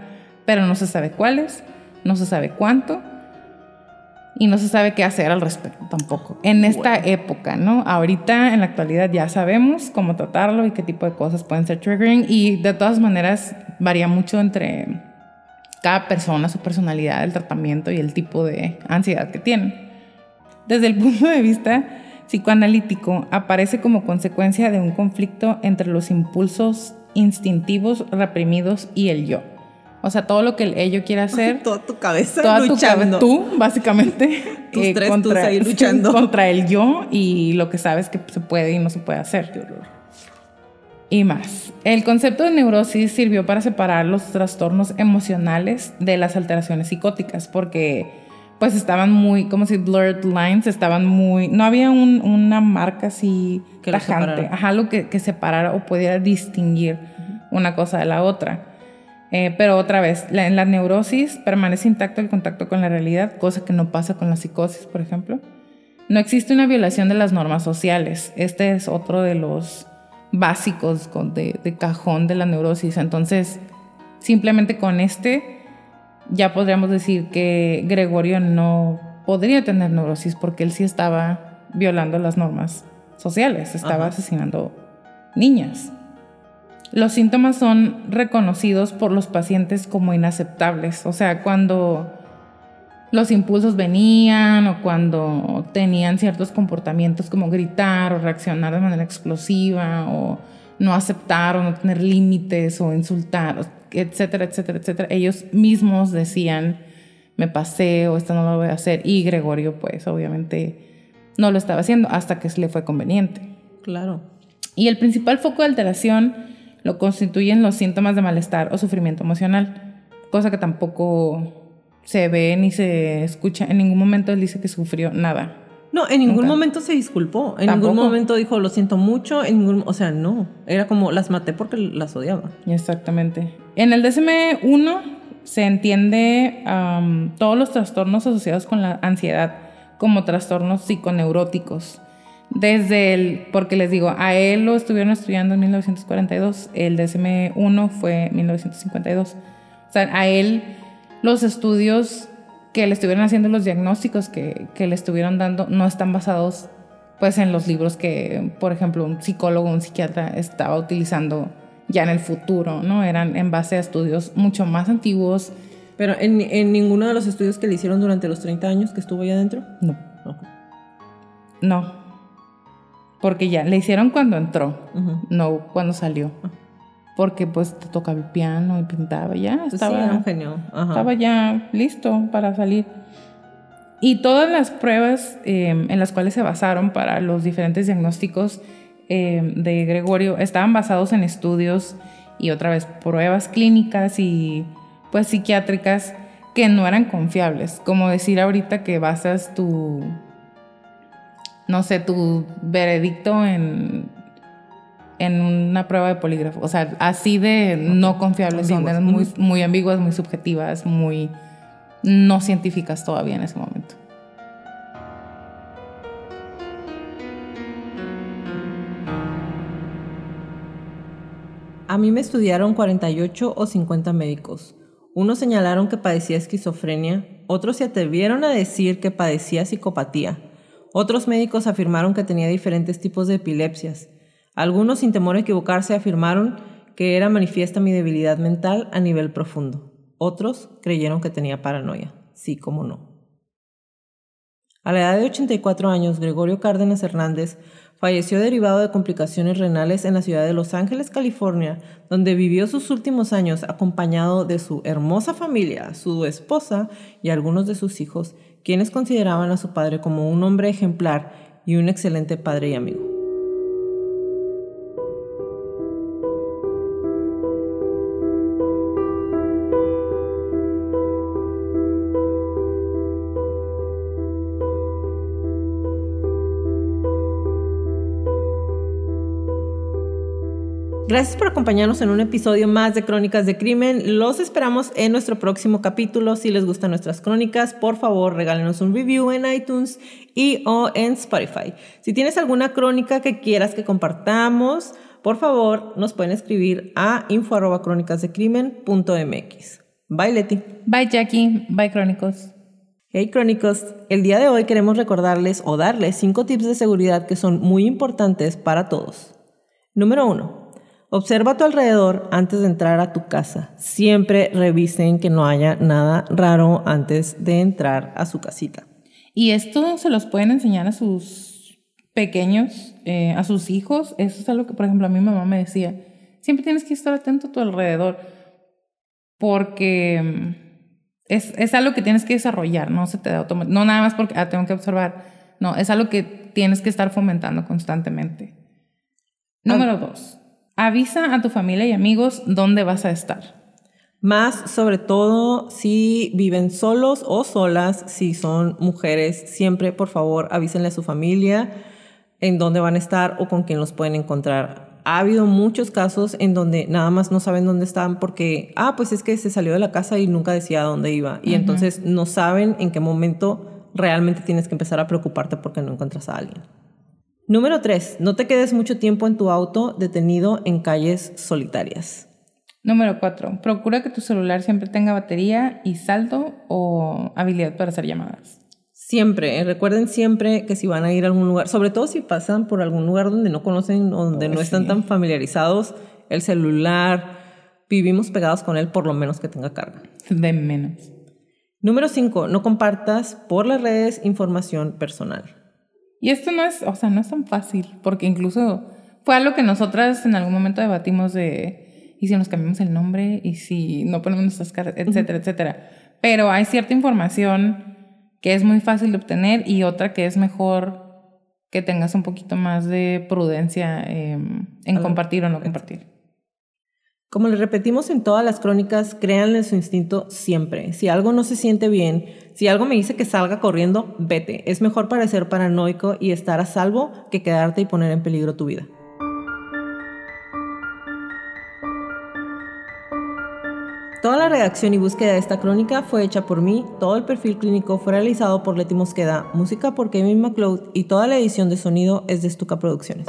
[SPEAKER 2] pero no se sabe cuáles, no se sabe cuánto y no se sabe qué hacer al respecto tampoco. En esta época, ¿no? Ahorita, en la actualidad, ya sabemos cómo tratarlo y qué tipo de cosas pueden ser triggering y de todas maneras varía mucho entre cada persona, su personalidad, el tratamiento y el tipo de ansiedad que tienen. Desde el punto de vista psicoanalítico, aparece como consecuencia de un conflicto entre los impulsos instintivos reprimidos y el yo. O sea, todo lo que el ello quiere hacer.
[SPEAKER 1] Toda tu cabeza
[SPEAKER 2] toda
[SPEAKER 1] luchando.
[SPEAKER 2] Tu tú, básicamente.
[SPEAKER 1] Tus tres tus
[SPEAKER 2] contra,
[SPEAKER 1] ahí luchando.
[SPEAKER 2] contra el yo y lo que sabes que se puede y no se puede hacer. Y más. El concepto de neurosis sirvió para separar los trastornos emocionales de las alteraciones psicóticas, porque pues estaban muy, como si blurred lines, estaban muy, no había un- una marca así
[SPEAKER 1] Que
[SPEAKER 2] tajante, ajá, lo que, que separara o pudiera distinguir una cosa de la otra. Eh, pero otra vez, la- en la neurosis permanece intacto el contacto con la realidad, cosa que no pasa con la psicosis, por ejemplo. No existe una violación de las normas sociales. Este es otro de los básicos de, de cajón de la neurosis. Entonces, simplemente con este ya podríamos decir que Gregorio no podría tener neurosis porque él sí estaba violando las normas sociales, estaba
[SPEAKER 1] Ajá.
[SPEAKER 2] asesinando niñas. Los síntomas son reconocidos por los pacientes como inaceptables, o sea, cuando los impulsos venían o cuando tenían ciertos comportamientos como gritar o reaccionar de manera explosiva o no aceptar o no tener límites o insultar, etcétera, etcétera, etcétera. Ellos mismos decían, me pasé o esto no lo voy a hacer. Y Gregorio, pues obviamente no lo estaba haciendo hasta que le fue conveniente.
[SPEAKER 1] Claro.
[SPEAKER 2] Y el principal foco de alteración lo constituyen los síntomas de malestar o sufrimiento emocional, cosa que tampoco se ve ni se escucha. En ningún momento él dice que sufrió nada.
[SPEAKER 1] No, en ningún
[SPEAKER 2] Nunca.
[SPEAKER 1] momento se disculpó. En
[SPEAKER 2] Tampoco.
[SPEAKER 1] ningún momento dijo, lo siento mucho. En ningún, o sea, no. Era como, las maté porque las odiaba.
[SPEAKER 2] Exactamente. En el DSM-1 se entiende todos los trastornos asociados con la ansiedad como trastornos psiconeuróticos. Desde el, porque les digo, a él lo estuvieron estudiando en 1942, el DSM-1 fue 1952. O sea, a él los estudios que le estuvieron haciendo, los diagnósticos que, que le estuvieron dando, no están basados pues en los libros que, por ejemplo, un psicólogo, un psiquiatra estaba utilizando ya en el futuro, ¿no? Eran en base a estudios mucho más antiguos.
[SPEAKER 1] Pero en, en ninguno de los estudios que le hicieron durante los 30 años que estuvo allá adentro.
[SPEAKER 2] No,
[SPEAKER 1] No.
[SPEAKER 2] no. Porque ya le hicieron cuando entró,
[SPEAKER 1] Ujú.
[SPEAKER 2] no cuando salió. Porque pues tocaba el piano y pintaba, ya
[SPEAKER 1] Pues
[SPEAKER 2] estaba,
[SPEAKER 1] sí, era un genio. Ajá.
[SPEAKER 2] estaba ya listo para salir. Y todas las pruebas eh, en las cuales se basaron para los diferentes diagnósticos eh, de Gregorio estaban basados en estudios y otra vez pruebas clínicas y pues psiquiátricas que no eran confiables. Como decir ahorita que basas tu, no sé, tu veredicto en, en una prueba de polígrafo. O sea, así de no confiables son,
[SPEAKER 1] Ambiguas.
[SPEAKER 2] muy, muy ambiguas, muy subjetivas, muy no científicas todavía en ese momento.
[SPEAKER 1] A mí me estudiaron 48 o 50 médicos. Unos señalaron que padecía esquizofrenia, otros se atrevieron a decir que padecía psicopatía. Otros médicos afirmaron que tenía diferentes tipos de epilepsias. Algunos, sin temor a equivocarse, afirmaron que era manifiesta mi debilidad mental a nivel profundo. Otros creyeron que tenía paranoia. Sí, como no. A la edad de 84 años, Gregorio Cárdenas Hernández falleció derivado de complicaciones renales en la ciudad de Los Ángeles, California, donde vivió sus últimos años acompañado de su hermosa familia, su esposa y algunos de sus hijos, quienes consideraban a su padre como un hombre ejemplar y un excelente padre y amigo. Gracias por acompañarnos en un episodio más de Crónicas de Crimen. Los esperamos en nuestro próximo capítulo. Si les gustan nuestras crónicas, por favor, regálenos un review en iTunes y o en Spotify. Si tienes alguna crónica que quieras que compartamos, por favor, nos pueden escribir a info@crónicasdecrimen.mx. Bye, Leti.
[SPEAKER 2] Bye, Jackie. Bye, Crónicos.
[SPEAKER 1] Hey Crónicos, el día de hoy queremos recordarles o darles cinco tips de seguridad que son muy importantes para todos. Número uno, Observa a tu alrededor antes de entrar a tu casa. Siempre revisen que no haya nada raro antes de entrar a su casita.
[SPEAKER 2] Y esto se los pueden enseñar a sus pequeños, eh, a sus hijos. Eso es algo que, por ejemplo, a mi mamá me decía. Siempre tienes que estar atento a tu alrededor porque mm, es, es algo que tienes que desarrollar, no se te da automáticamente. No nada más porque ah, tengo que observar. No, es algo que tienes que estar fomentando constantemente. Número dos Avisa a tu familia y amigos dónde vas a estar.
[SPEAKER 1] Más sobre todo si viven solos o solas, si son mujeres, siempre por favor avísenle a su familia en dónde van a estar o con quién los pueden encontrar. Ha habido muchos casos en donde nada más no saben dónde están porque, ah, pues es que se salió de la casa y nunca decía dónde iba. Y entonces no saben en qué momento realmente tienes que empezar a preocuparte porque no encuentras a alguien. Número 3. No te quedes mucho tiempo en tu auto detenido en calles solitarias.
[SPEAKER 2] Número 4. Procura que tu celular siempre tenga batería y saldo o habilidad para hacer llamadas.
[SPEAKER 1] Siempre, eh, recuerden siempre que si van a ir a algún lugar, sobre todo si pasan por algún lugar donde no conocen, donde no están tan familiarizados, el celular, vivimos pegados con él, por lo menos que tenga carga.
[SPEAKER 2] De menos.
[SPEAKER 1] Número 5. No compartas por las redes información personal.
[SPEAKER 2] Y esto no es, o sea, no es tan fácil, porque incluso fue algo que nosotras en algún momento debatimos de, ¿y si nos cambiamos el nombre? ¿Y si no ponemos nuestras caras? Etcétera, etcétera. Pero hay cierta información que es muy fácil de obtener y otra que es mejor que tengas un poquito más de prudencia em, en compartir o no compartir.
[SPEAKER 1] Como le repetimos en todas las crónicas, créanle su instinto siempre. Si algo no se siente bien, si algo me dice que salga corriendo, vete. Es mejor parecer paranoico y estar a salvo que quedarte y poner en peligro tu vida. Toda la redacción y búsqueda de esta crónica fue hecha por mí, todo el perfil clínico fue realizado por Leti Mosqueda, música por Kevin McLeod y toda la edición de sonido es de Stuka Producciones.